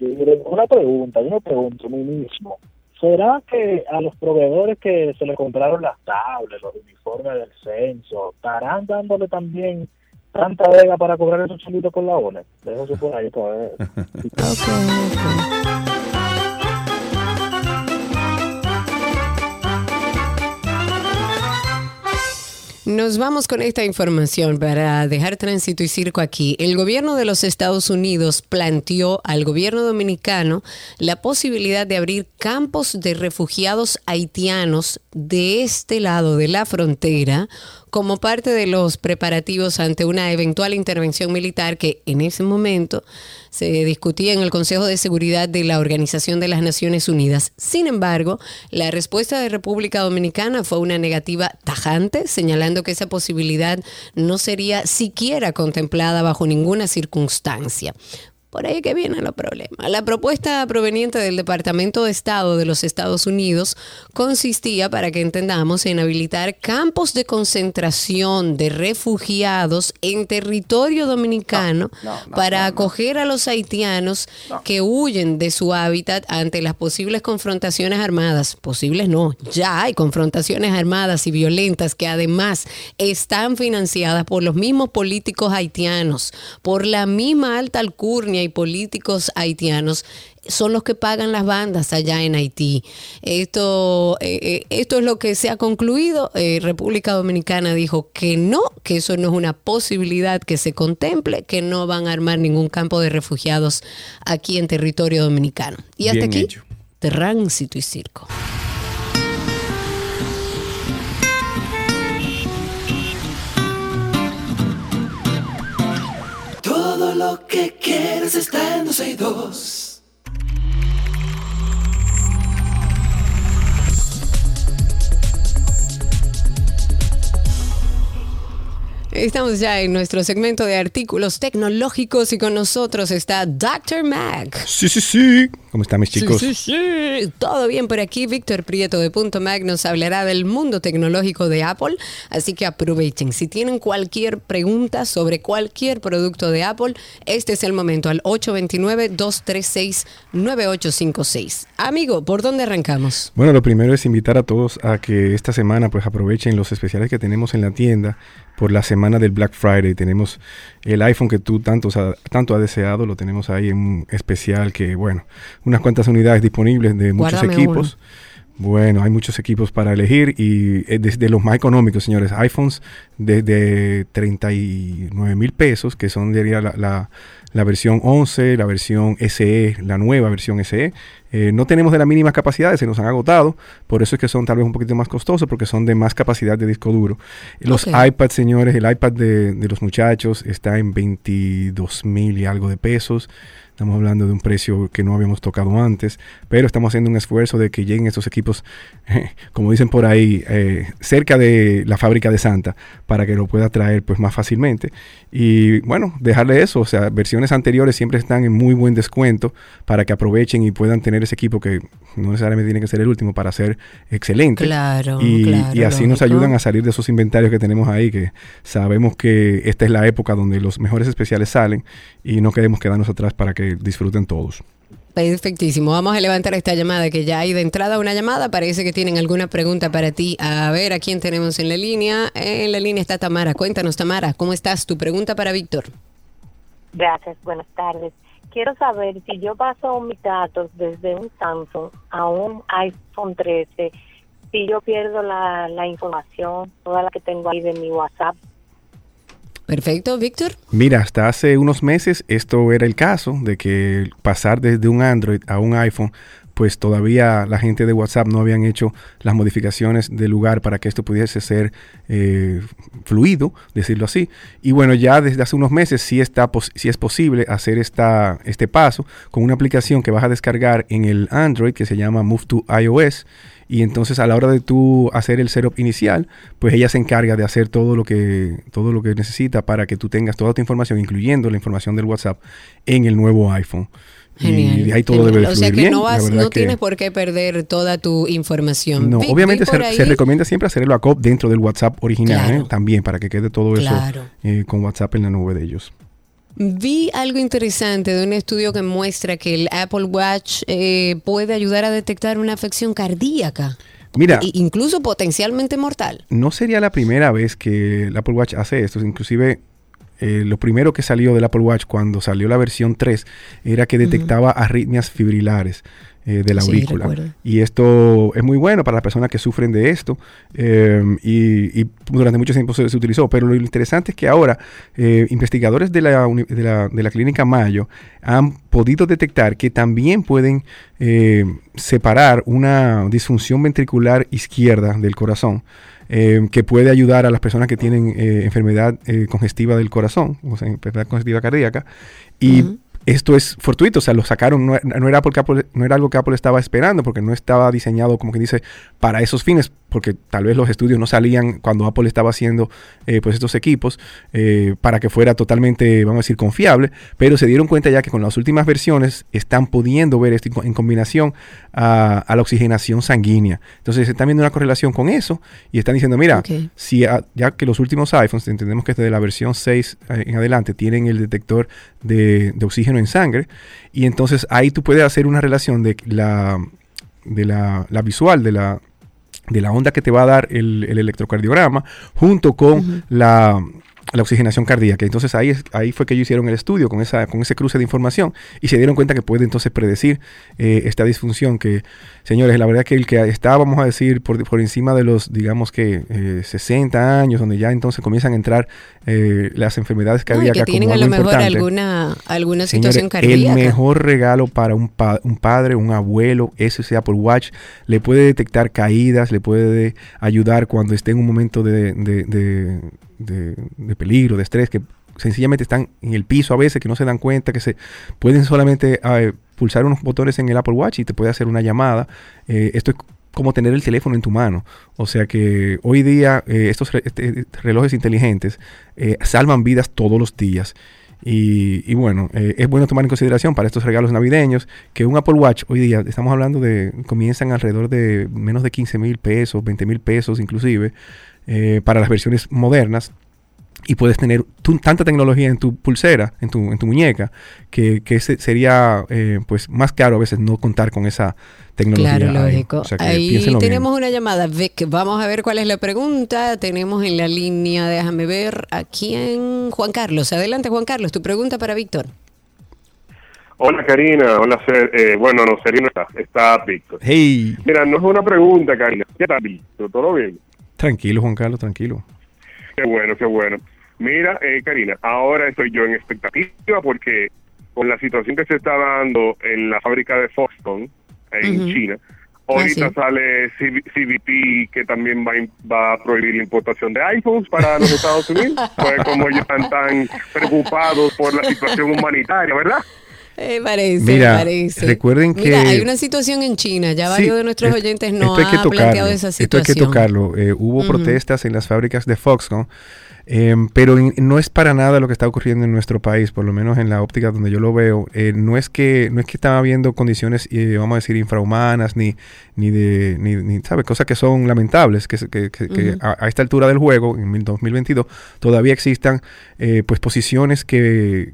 Eh, Una pregunta, yo me pregunto a mí mismo. ¿Será que a los proveedores que se le compraron las tablas, los uniformes del censo, estarán dándole también tanta vega para cobrar esos chelitos con la ONE? Dejo eso por ahí ver. Nos vamos con esta información para dejar tránsito y circo aquí. El gobierno de los Estados Unidos planteó al gobierno dominicano la posibilidad de abrir campos de refugiados haitianos de este lado de la frontera como parte de los preparativos ante una eventual intervención militar que en ese momento se discutía en el Consejo de Seguridad de la Organización de las Naciones Unidas. Sin embargo, la respuesta de República Dominicana fue una negativa tajante, señalando que esa posibilidad no sería siquiera contemplada bajo ninguna circunstancia. Por ahí que vienen los problemas. La propuesta proveniente del Departamento de Estado de los Estados Unidos consistía, para que entendamos, en habilitar campos de concentración de refugiados en territorio dominicano para acoger a los haitianos que huyen de su hábitat ante las posibles confrontaciones armadas. Posibles no, ya hay confrontaciones armadas y violentas que además están financiadas por los mismos políticos haitianos, por la misma alta alcurnia y políticos haitianos son los que pagan las bandas allá en Haití. Esto, eh, eh, esto es lo que se ha concluido. Eh, República Dominicana dijo que no, que eso no es una posibilidad que se contemple, que no van a armar ningún campo de refugiados aquí en territorio dominicano. Y hasta Bien aquí, hecho. tránsito y circo. Lo que quieres está en 262. Estamos ya en nuestro segmento de artículos tecnológicos y con nosotros está Dr. Mac. Sí, sí, sí. ¿Cómo están mis chicos? Sí, sí, sí. Todo bien por aquí. Víctor Prieto de Punto Mac nos hablará del mundo tecnológico de Apple. Así que aprovechen. Si tienen cualquier pregunta sobre cualquier producto de Apple, este es el momento al 829-236-9856. Amigo, ¿por dónde arrancamos? Bueno, lo primero es invitar a todos a que esta semana pues aprovechen los especiales que tenemos en la tienda por la semana del Black Friday. Tenemos el iPhone que tú tanto, tanto has deseado, lo tenemos ahí en un especial que, bueno, unas cuantas unidades disponibles de muchos Guárdame equipos. Bueno, hay muchos equipos para elegir y eh, desde los más económicos, señores, iPhones desde 39 mil pesos, que son diría la, la, la versión 11, la versión SE, la nueva versión SE. Eh, no tenemos de las mínimas capacidades, se nos han agotado, por eso es que son tal vez un poquito más costosos, porque son de más capacidad de disco duro. Los iPads, señores, el iPad de, de los muchachos está en 22 mil y algo de pesos. Estamos hablando de un precio que no habíamos tocado antes, pero estamos haciendo un esfuerzo de que lleguen estos equipos, como dicen por ahí, eh, cerca de la fábrica de Santa, para que lo pueda traer pues más fácilmente. Y bueno, dejarle eso, o sea, versiones anteriores siempre están en muy buen descuento para que aprovechen y puedan tener ese equipo que no necesariamente tiene que ser el último para ser excelente. Claro, y, claro, y así nos ayudan a salir de esos inventarios que tenemos ahí, que sabemos que esta es la época donde los mejores especiales salen y no queremos quedarnos atrás para que disfruten todos. Perfectísimo. Vamos a levantar esta llamada que ya hay de entrada una llamada. Parece que tienen alguna pregunta para ti. A ver, ¿a quién tenemos en la línea? En la línea está Tamara. Cuéntanos, Tamara, ¿cómo estás? Tu pregunta para Víctor. Gracias, buenas tardes. Quiero saber si yo paso mis datos desde un Samsung a un iPhone 13, si yo pierdo la, la información, toda la que tengo ahí de mi WhatsApp. Perfecto, Víctor. Mira, hasta hace unos meses esto era el caso de que pasar desde un Android a un iPhone, pues todavía la gente de WhatsApp no habían hecho las modificaciones del lugar para que esto pudiese ser eh, fluido, decirlo así. Y bueno, ya desde hace unos meses sí, está sí es posible hacer esta, este paso con una aplicación que vas a descargar en el Android que se llama Move to iOS. Y entonces a la hora de tú hacer el setup inicial, pues ella se encarga de hacer todo lo que todo lo que necesita para que tú tengas toda tu información, incluyendo la información del WhatsApp, en el nuevo iPhone. Genial. Y de ahí todo genial. debe o fluir sea que bien. no, vas, no que- tienes por qué perder toda tu información. no, Vi- vi obviamente se, ahí- se recomienda siempre hacer el backup dentro del WhatsApp original, Claro. ¿eh? también para que quede todo Claro. eso eh, con WhatsApp en la nube de ellos. Vi algo interesante de un estudio que muestra que el Apple Watch eh, puede ayudar a detectar una afección cardíaca. Mira, incluso potencialmente mortal. no sería la primera vez que el Apple Watch hace esto. Inclusive, eh, lo primero que salió del Apple Watch cuando salió la versión 3 era que detectaba arritmias fibrilares eh, de la aurícula. y esto es muy bueno para las personas que sufren de esto eh, y, y durante mucho tiempo se, se utilizó. Pero lo interesante es que ahora eh, investigadores de la, de, la, de la clínica Mayo han podido detectar que también pueden separar una disfunción ventricular izquierda del corazón eh, que puede ayudar a las personas que tienen eh, enfermedad eh, congestiva del corazón, o sea, enfermedad congestiva cardíaca. Y esto es fortuito, o sea, lo sacaron, no, no era porque Apple- no era algo que Apple estaba esperando, porque no estaba diseñado, como que dice, para esos fines, porque tal vez los estudios no salían cuando Apple estaba haciendo eh, pues estos equipos eh, para que fuera totalmente, vamos a decir, confiable, pero se dieron cuenta ya que con las últimas versiones están pudiendo ver esto en co- en combinación a, a la oxigenación sanguínea. Entonces están viendo una correlación con eso y están diciendo, mira, si a- ya que los últimos iPhones, entendemos que desde la versión 6 eh, en adelante tienen el detector de, de oxígeno en sangre, y entonces ahí tú puedes hacer una relación de la, de la, la visual de la, de la onda que te va a dar el, el electrocardiograma junto con la, la oxigenación cardíaca. Entonces ahí, es- ahí fue que ellos hicieron el estudio con, esa, con ese cruce de información y se dieron cuenta que puede entonces predecir eh, esta disfunción que, señores, la verdad que el que está, vamos a decir, por, por encima de los, digamos que eh, 60 años, donde ya entonces comienzan a entrar eh, las enfermedades No, cardíacas que tienen como a lo mejor importante. alguna, alguna Señores, situación cardíaca. El mejor regalo para un, pa- un padre, un abuelo, ese es Apple Watch. Le puede detectar caídas, le puede ayudar cuando esté en un momento de, de- de- de- de peligro, de estrés, que sencillamente están en el piso a veces, que no se dan cuenta, que se pueden solamente pulsar unos botones en el Apple Watch y te puede hacer una llamada. Eh, esto es como tener el teléfono en tu mano. O sea que hoy día eh, estos este- relojes inteligentes eh, salvan vidas todos los días. Y, y bueno, es bueno tomar en consideración para estos regalos navideños que un Apple Watch hoy día, estamos hablando de, comienzan alrededor de menos de 15 mil pesos, 20 mil pesos inclusive, eh, para las versiones modernas. Y puedes tener tu- tanta tecnología en tu pulsera, en tu, en tu muñeca, que, que ese sería eh, pues más caro a veces no contar con esa tecnología. Claro, ahí. lógico. O sea que Ahí bien. tenemos una llamada, Vic. Vamos a ver cuál es la pregunta. Tenemos en la línea, déjame ver, a quién. Juan Carlos. Adelante, Juan Carlos. Tu pregunta para Víctor. Hola Karina, hola Ser, eh, bueno, no, Serino está, está Víctor. Hey, Mira, no es una pregunta, Karina. ¿Qué tal, Víctor? ¿Todo bien? Tranquilo Juan Carlos, tranquilo. Qué bueno, qué bueno. Mira, eh, Karina, ahora estoy yo en expectativa porque con la situación que se está dando en la fábrica de Foxconn en. China, Ah, ahorita sí. sale CB CBP que también va, va a prohibir la importación de iPhones para los Estados Unidos, pues como ellos están tan preocupados por la situación humanitaria, ¿verdad? Eh, parece, Mira, parece. recuerden Mira, que- hay una situación en China. Ya Sí, varios de nuestros es- oyentes no han planteado esa Esto hay situación. que tocarlo. Eh, hubo protestas en las fábricas de Foxconn, eh, pero no es para nada lo que está ocurriendo en nuestro país, por lo menos en la óptica donde yo lo veo. Eh, no es que no es que estaba habiendo condiciones, eh, vamos a decir, infrahumanas, ni ni de ni, ni, ¿sabe? cosas que son lamentables, que, a, a esta altura del juego, en mil- 2022, todavía existan eh, pues posiciones que,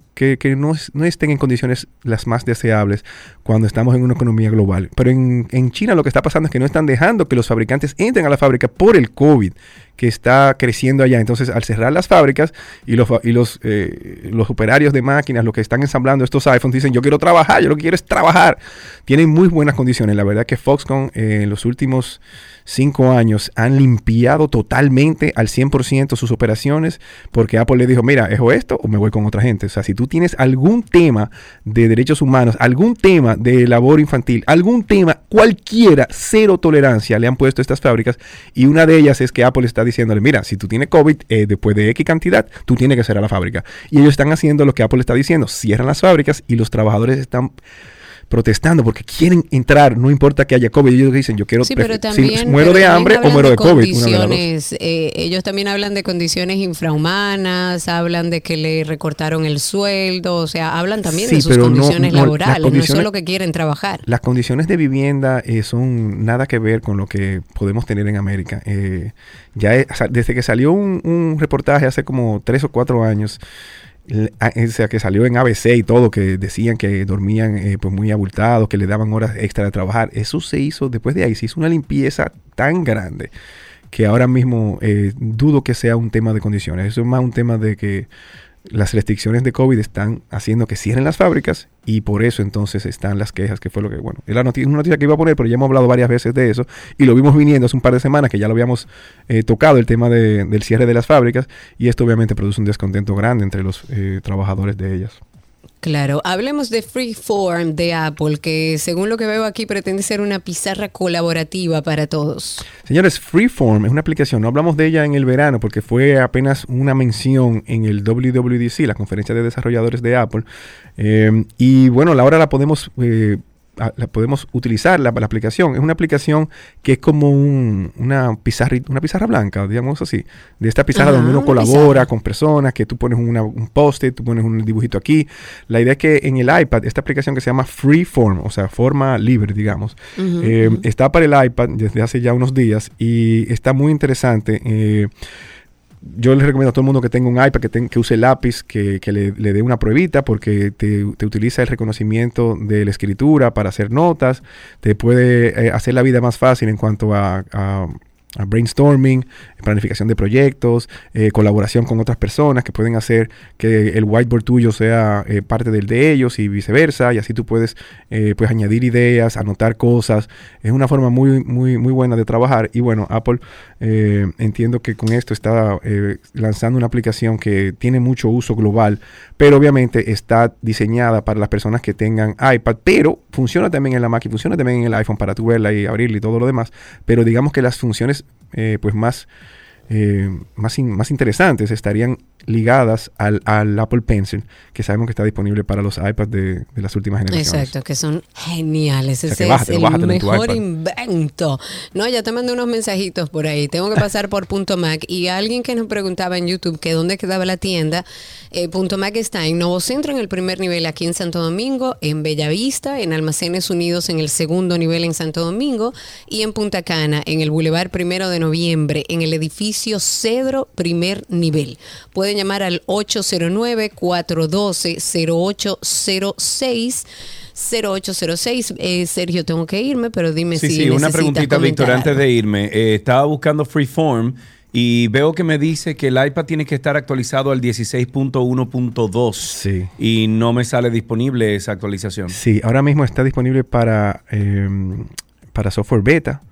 no, no estén en condiciones las más deseables cuando estamos en una economía global. Pero en, en China lo que está pasando es que no están dejando que los fabricantes entren a la fábrica por el COVID que está creciendo allá. Entonces, al cerrar las fábricas y los, y los, eh, los operarios de máquinas, los que están ensamblando estos iPhones, dicen, yo quiero trabajar, yo lo que quiero es trabajar. Tienen muy buenas condiciones. La verdad que Foxconn eh, en los últimos cinco años han limpiado totalmente al 100% sus operaciones porque Apple le dijo, mira, ¿es esto o me voy con otra gente? O sea, si tú tienes algún tema de derechos humanos, algún tema de labor infantil, algún tema, cualquiera, cero tolerancia le han puesto estas fábricas y una de ellas es que Apple está diciéndole, mira, si tú tienes COVID, eh, después de X cantidad, tú tienes que cerrar la fábrica. Y ellos están haciendo lo que Apple está diciendo, cierran las fábricas y los trabajadores están protestando porque quieren entrar, no importa que haya COVID. Ellos dicen, yo quiero, Sí, pero si también, muero pero de hambre o muero de COVID. de eh, ellos también hablan de condiciones infrahumanas, hablan de que le recortaron el sueldo, o sea, hablan también Sí, de sus no- condiciones no, laborales, no condiciones- solo que quieren trabajar. Las condiciones de vivienda eh, son nada que ver con lo que podemos tener en América. Eh, ya es- sea, desde que salió un, un reportaje hace como tres o cuatro años, o sea, que salió en ABC y todo, que decían que dormían eh, pues muy abultados, que le daban horas extra de trabajar. Eso se hizo, después de ahí se hizo una limpieza tan grande que ahora mismo eh, dudo que sea un tema de condiciones. Eso es más un tema de que las restricciones de COVID están haciendo que cierren las fábricas y por eso entonces están las quejas, que fue lo que, bueno, es la noti- una noticia que iba a poner, pero ya hemos hablado varias veces de eso y lo vimos viniendo hace un par de semanas que ya lo habíamos eh, tocado, el tema de- del cierre de las fábricas y esto obviamente produce un descontento grande entre los eh, trabajadores de ellas. Claro, hablemos de Freeform de Apple, que según lo que veo aquí pretende ser una pizarra colaborativa para todos. Señores, Freeform es una aplicación, no hablamos de ella en el verano porque fue apenas una mención en el WWDC, la conferencia de desarrolladores de Apple. Eh, y bueno, ahora la podemos, eh, la podemos utilizar, la, la aplicación. Es una aplicación que es como un- una, pizarra, una pizarra blanca, digamos así. De esta pizarra Ajá, donde uno una colabora pizarra. con personas, que tú pones una- un post-it, tú pones un dibujito aquí. La idea es que en el iPad, esta aplicación que se llama Freeform, o sea, forma libre, digamos, Ujú, eh, ujú. está para el iPad desde hace ya unos días y está muy interesante. eh, yo les recomiendo a todo el mundo que tenga un iPad, que, que use lápiz, que, le, dé una pruebita porque te, utiliza el reconocimiento de la escritura para hacer notas, te puede eh, hacer la vida más fácil en cuanto a brainstorming, planificación de proyectos, eh, colaboración con otras personas que pueden hacer que el whiteboard tuyo sea eh, parte del de ellos y viceversa, y así tú puedes eh, pues añadir ideas, anotar cosas. Es una forma muy, muy, muy buena de trabajar. Y bueno, Apple eh, entiendo que con esto está eh, lanzando una aplicación que tiene mucho uso global, pero obviamente está diseñada para las personas que tengan iPad, pero funciona también en la Mac y funciona también en el iPhone para tú verla y abrirla y todo lo demás. Pero digamos que las funciones eh, pues más eh, más, in- más interesantes estarían ligadas al, al Apple Pencil, que sabemos que está disponible para los iPads de, de las últimas generaciones. Exacto, que son geniales. O sea, Ese es el mejor invento. No, ya te mandé unos mensajitos por ahí. Tengo que pasar por Punto Mac y alguien que nos preguntaba en YouTube que dónde quedaba la tienda. eh, Punto Mac está en Nuevo Centro en el primer nivel aquí en Santo Domingo, en Bellavista, en Almacenes Unidos en el segundo nivel en Santo Domingo y en Punta Cana en el Boulevard Primero de Noviembre en el edificio Cedro primer nivel. Pueden llamar al 809-412-0806. 0806. Eh, Sergio, tengo que irme, pero dime Sí, si sí, una preguntita, Víctor, antes de irme. Eh, estaba buscando Freeform y veo que me dice que el iPad tiene que estar actualizado al 16.1.2 y no me sale disponible esa actualización. Sí, ahora mismo está disponible para, eh, para software beta.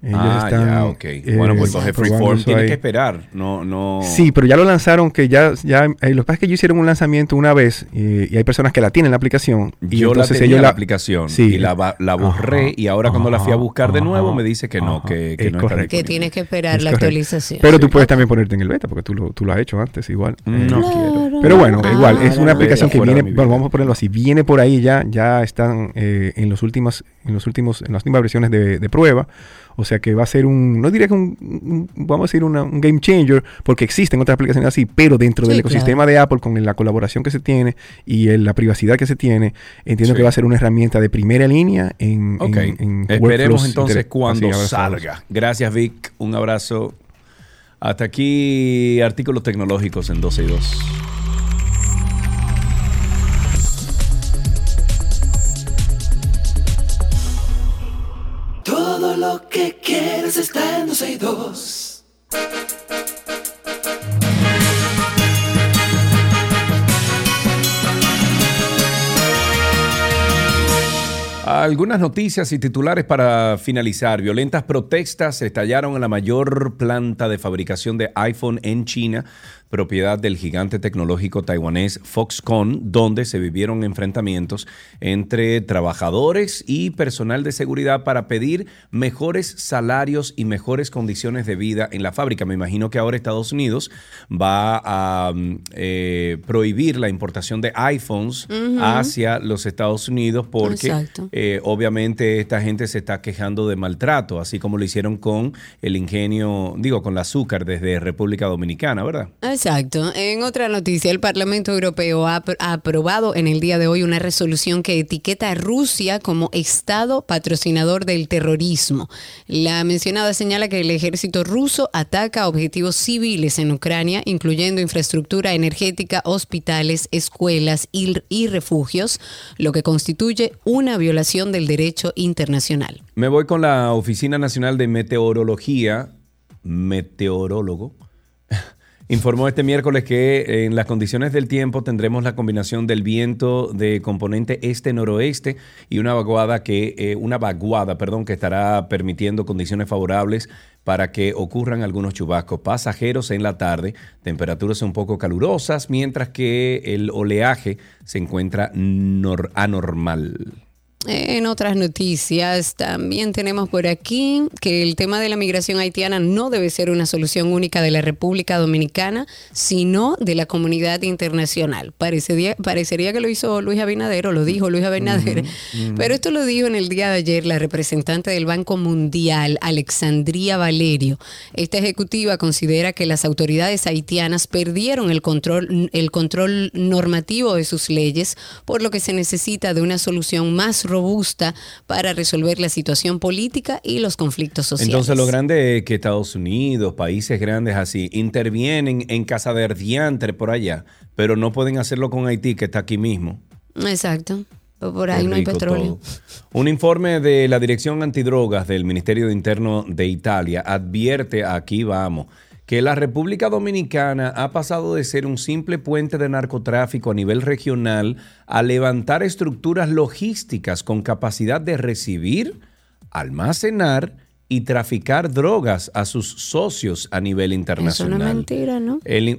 Ellos ah, están, ya, ok. eh, bueno, pues entonces probando Freeform tiene ahí. que esperar. No, no. Sí, pero ya lo lanzaron, que ya, ya eh, lo que pasa es que ellos hicieron un lanzamiento una vez eh, y hay personas que la tienen la aplicación. Y Yo la entonces tenía ellos la aplicación Sí. y la, la borré Ajá, y ahora cuando la fui a buscar de nuevo ajá, me dice que no, que, que es no está correcto. Que tienes que esperar Es la correcto. actualización. Pero tú puedes también ponerte en el beta, porque tú lo, tú lo has hecho antes igual. Eh, No Claro. Pero bueno, Ah, igual, es una aplicación que viene, bueno, vamos a ponerlo así, viene por ahí ya, ya están eh, en los últimas, en los últimos, en las últimas versiones de, de prueba. O sea que va a ser un, no diría que un, un- vamos a decir una- un game changer, porque existen otras aplicaciones así, pero dentro Sí, del claro. ecosistema de Apple, con la colaboración que se tiene y el- la privacidad que se tiene, entiendo Sí. que va a ser una herramienta de primera línea en, Ok, en- en esperemos entonces cuando así, salga. Gracias Vic, un abrazo. Hasta aquí artículos tecnológicos en 12 y 2. Que quieres está en 12 y 2. Algunas noticias y titulares para finalizar. Violentas protestas estallaron en la mayor planta de fabricación de iPhone en China, propiedad del gigante tecnológico taiwanés Foxconn, donde se vivieron enfrentamientos entre trabajadores y personal de seguridad para pedir mejores salarios y mejores condiciones de vida en la fábrica. Me imagino que ahora Estados Unidos va a mm, eh, prohibir la importación de iPhones hacia los Estados Unidos porque eh, obviamente esta gente se está quejando de maltrato, así como lo hicieron con el ingenio, digo, con el azúcar desde República Dominicana, ¿verdad? Exacto. En otra noticia, el Parlamento Europeo ha, apr- ha aprobado en el día de hoy una resolución que etiqueta a Rusia como Estado patrocinador del terrorismo. La mencionada señala que el ejército ruso ataca objetivos civiles en Ucrania, incluyendo infraestructura energética, hospitales, escuelas y refugios, lo que constituye una violación del derecho internacional. Me voy con la Oficina Nacional de Meteorología, meteorólogo. Informó este miércoles que en las condiciones del tiempo tendremos la combinación del viento de componente este-noroeste y una vaguada que eh, una vaguada, perdón, que estará permitiendo condiciones favorables para que ocurran algunos chubascos pasajeros en la tarde, temperaturas un poco calurosas, mientras que el oleaje se encuentra nor- anormal. En otras noticias, también tenemos por aquí que el tema de la migración haitiana no debe ser una solución única de la República Dominicana, sino de la comunidad internacional. Parecería, parecería que lo hizo Luis Abinader o lo dijo Luis Abinader, pero esto lo dijo en el día de ayer la representante del Banco Mundial, Alexandria Valerio. Esta ejecutiva considera que las autoridades haitianas perdieron el control, el control normativo de sus leyes, por lo que se necesita de una solución más robusta para resolver la situación política y los conflictos sociales. Entonces lo grande es que Estados Unidos, países grandes así, intervienen en casa de diantre por allá, pero no pueden hacerlo con Haití, que está aquí mismo. Exacto. Por ahí no hay petróleo. todo. Un informe de la Dirección Antidrogas del Ministerio de Interno de Italia advierte, aquí vamos, que la República Dominicana ha pasado de ser un simple puente de narcotráfico a nivel regional a levantar estructuras logísticas con capacidad de recibir, almacenar y traficar drogas a sus socios a nivel Eso no internacional. es mentira, ¿no? El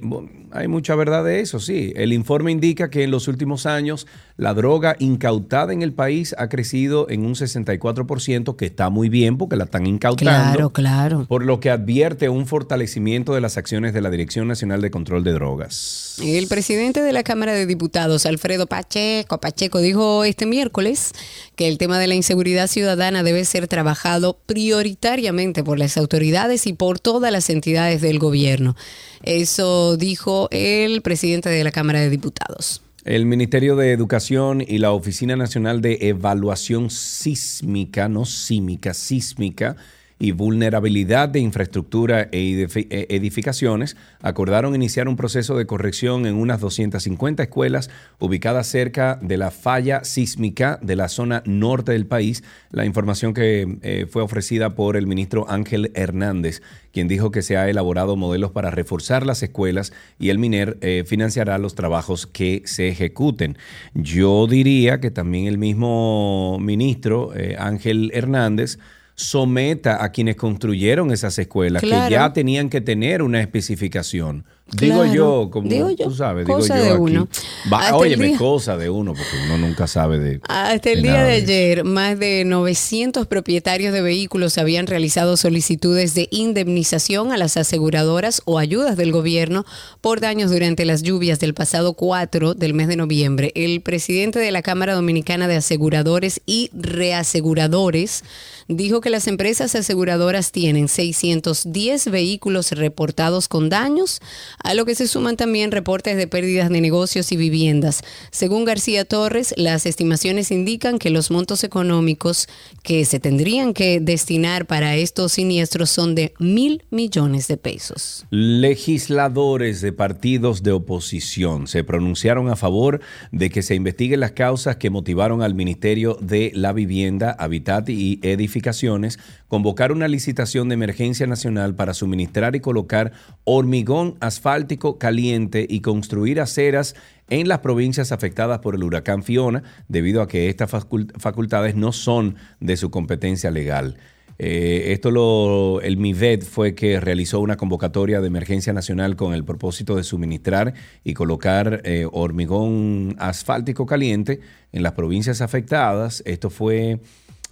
hay mucha verdad de eso, sí. El informe indica que en los últimos años la droga incautada en el país ha crecido en un 64%, que está muy bien porque la están incautando. Claro, claro. Por lo que advierte un fortalecimiento de las acciones de la Dirección Nacional de Control de Drogas. El presidente de la Cámara de Diputados, Alfredo Pacheco, Pacheco, dijo este miércoles que el tema de la inseguridad ciudadana debe ser trabajado prioritariamente por las autoridades y por todas las entidades del gobierno. Eso dijo el presidente de la Cámara de Diputados. El Ministerio de Educación y la Oficina Nacional de Evaluación Sísmica, no sísmica, sísmica y vulnerabilidad de infraestructura e e- edificaciones acordaron iniciar un proceso de corrección en unas 250 escuelas ubicadas cerca de la falla sísmica de la zona norte del país. La información que eh, fue ofrecida por el ministro Ángel Hernández, quien dijo que se ha elaborado modelos para reforzar las escuelas y el MINER eh, financiará los trabajos que se ejecuten. Yo diría que también el mismo ministro eh, Ángel Hernández someta a quienes construyeron esas escuelas, Claro. que ya tenían que tener una especificación. Digo Claro. yo, como Digo yo, tú sabes, cosa digo yo de aquí. uno. Va, óyeme, día- cosa de uno, porque uno nunca sabe de... Hasta el de día de ayer, más de 900 propietarios de vehículos habían realizado solicitudes de indemnización a las aseguradoras o ayudas del gobierno por daños durante las lluvias del pasado 4 del mes de noviembre. El presidente de la Cámara Dominicana de Aseguradores y Reaseguradores dijo que las empresas aseguradoras tienen 610 vehículos reportados con daños, a lo que se suman también reportes de pérdidas de negocios y viviendas. Según García Torres, las estimaciones indican que los montos económicos que se tendrían que destinar para estos siniestros son de mil millones de pesos. Legisladores de partidos de oposición se pronunciaron a favor de que se investiguen las causas que motivaron al Ministerio de la Vivienda, Habitat y Edificaciones convocar una licitación de emergencia nacional para suministrar y colocar hormigón asfáltico caliente y construir aceras en las provincias afectadas por el huracán Fiona, debido a que estas facul- facultades no son de su competencia legal. Eh, esto lo, el MIVED fue que realizó una convocatoria de emergencia nacional con el propósito de suministrar y colocar eh, hormigón asfáltico caliente en las provincias afectadas. Esto fue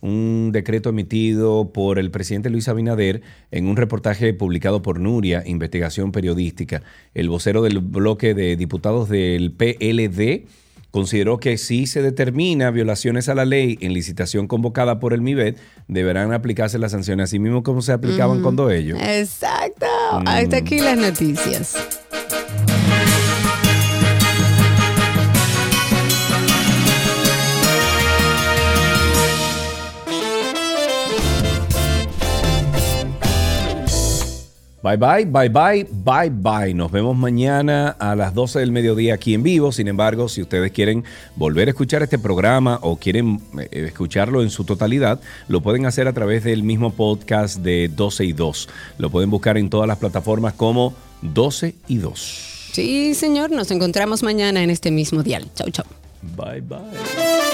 un decreto emitido por el presidente Luis Abinader en un reportaje publicado por Nuria, Investigación Periodística. El vocero del bloque de diputados del PLD consideró que si se determina violaciones a la ley en licitación convocada por el MIBED, deberán aplicarse las sanciones, así mismo como se aplicaban cuando ellos. Exacto. Hasta aquí las noticias. Bye bye, bye bye, bye bye. Nos vemos mañana a las 12 del mediodía aquí en vivo. Sin embargo, si ustedes quieren volver a escuchar este programa o quieren eh, escucharlo en su totalidad, lo pueden hacer a través del mismo podcast de 12 y 2. Lo pueden buscar en todas las plataformas como 12 y 2. Sí, señor, nos encontramos mañana en este mismo dial. Chau, chau. Bye bye.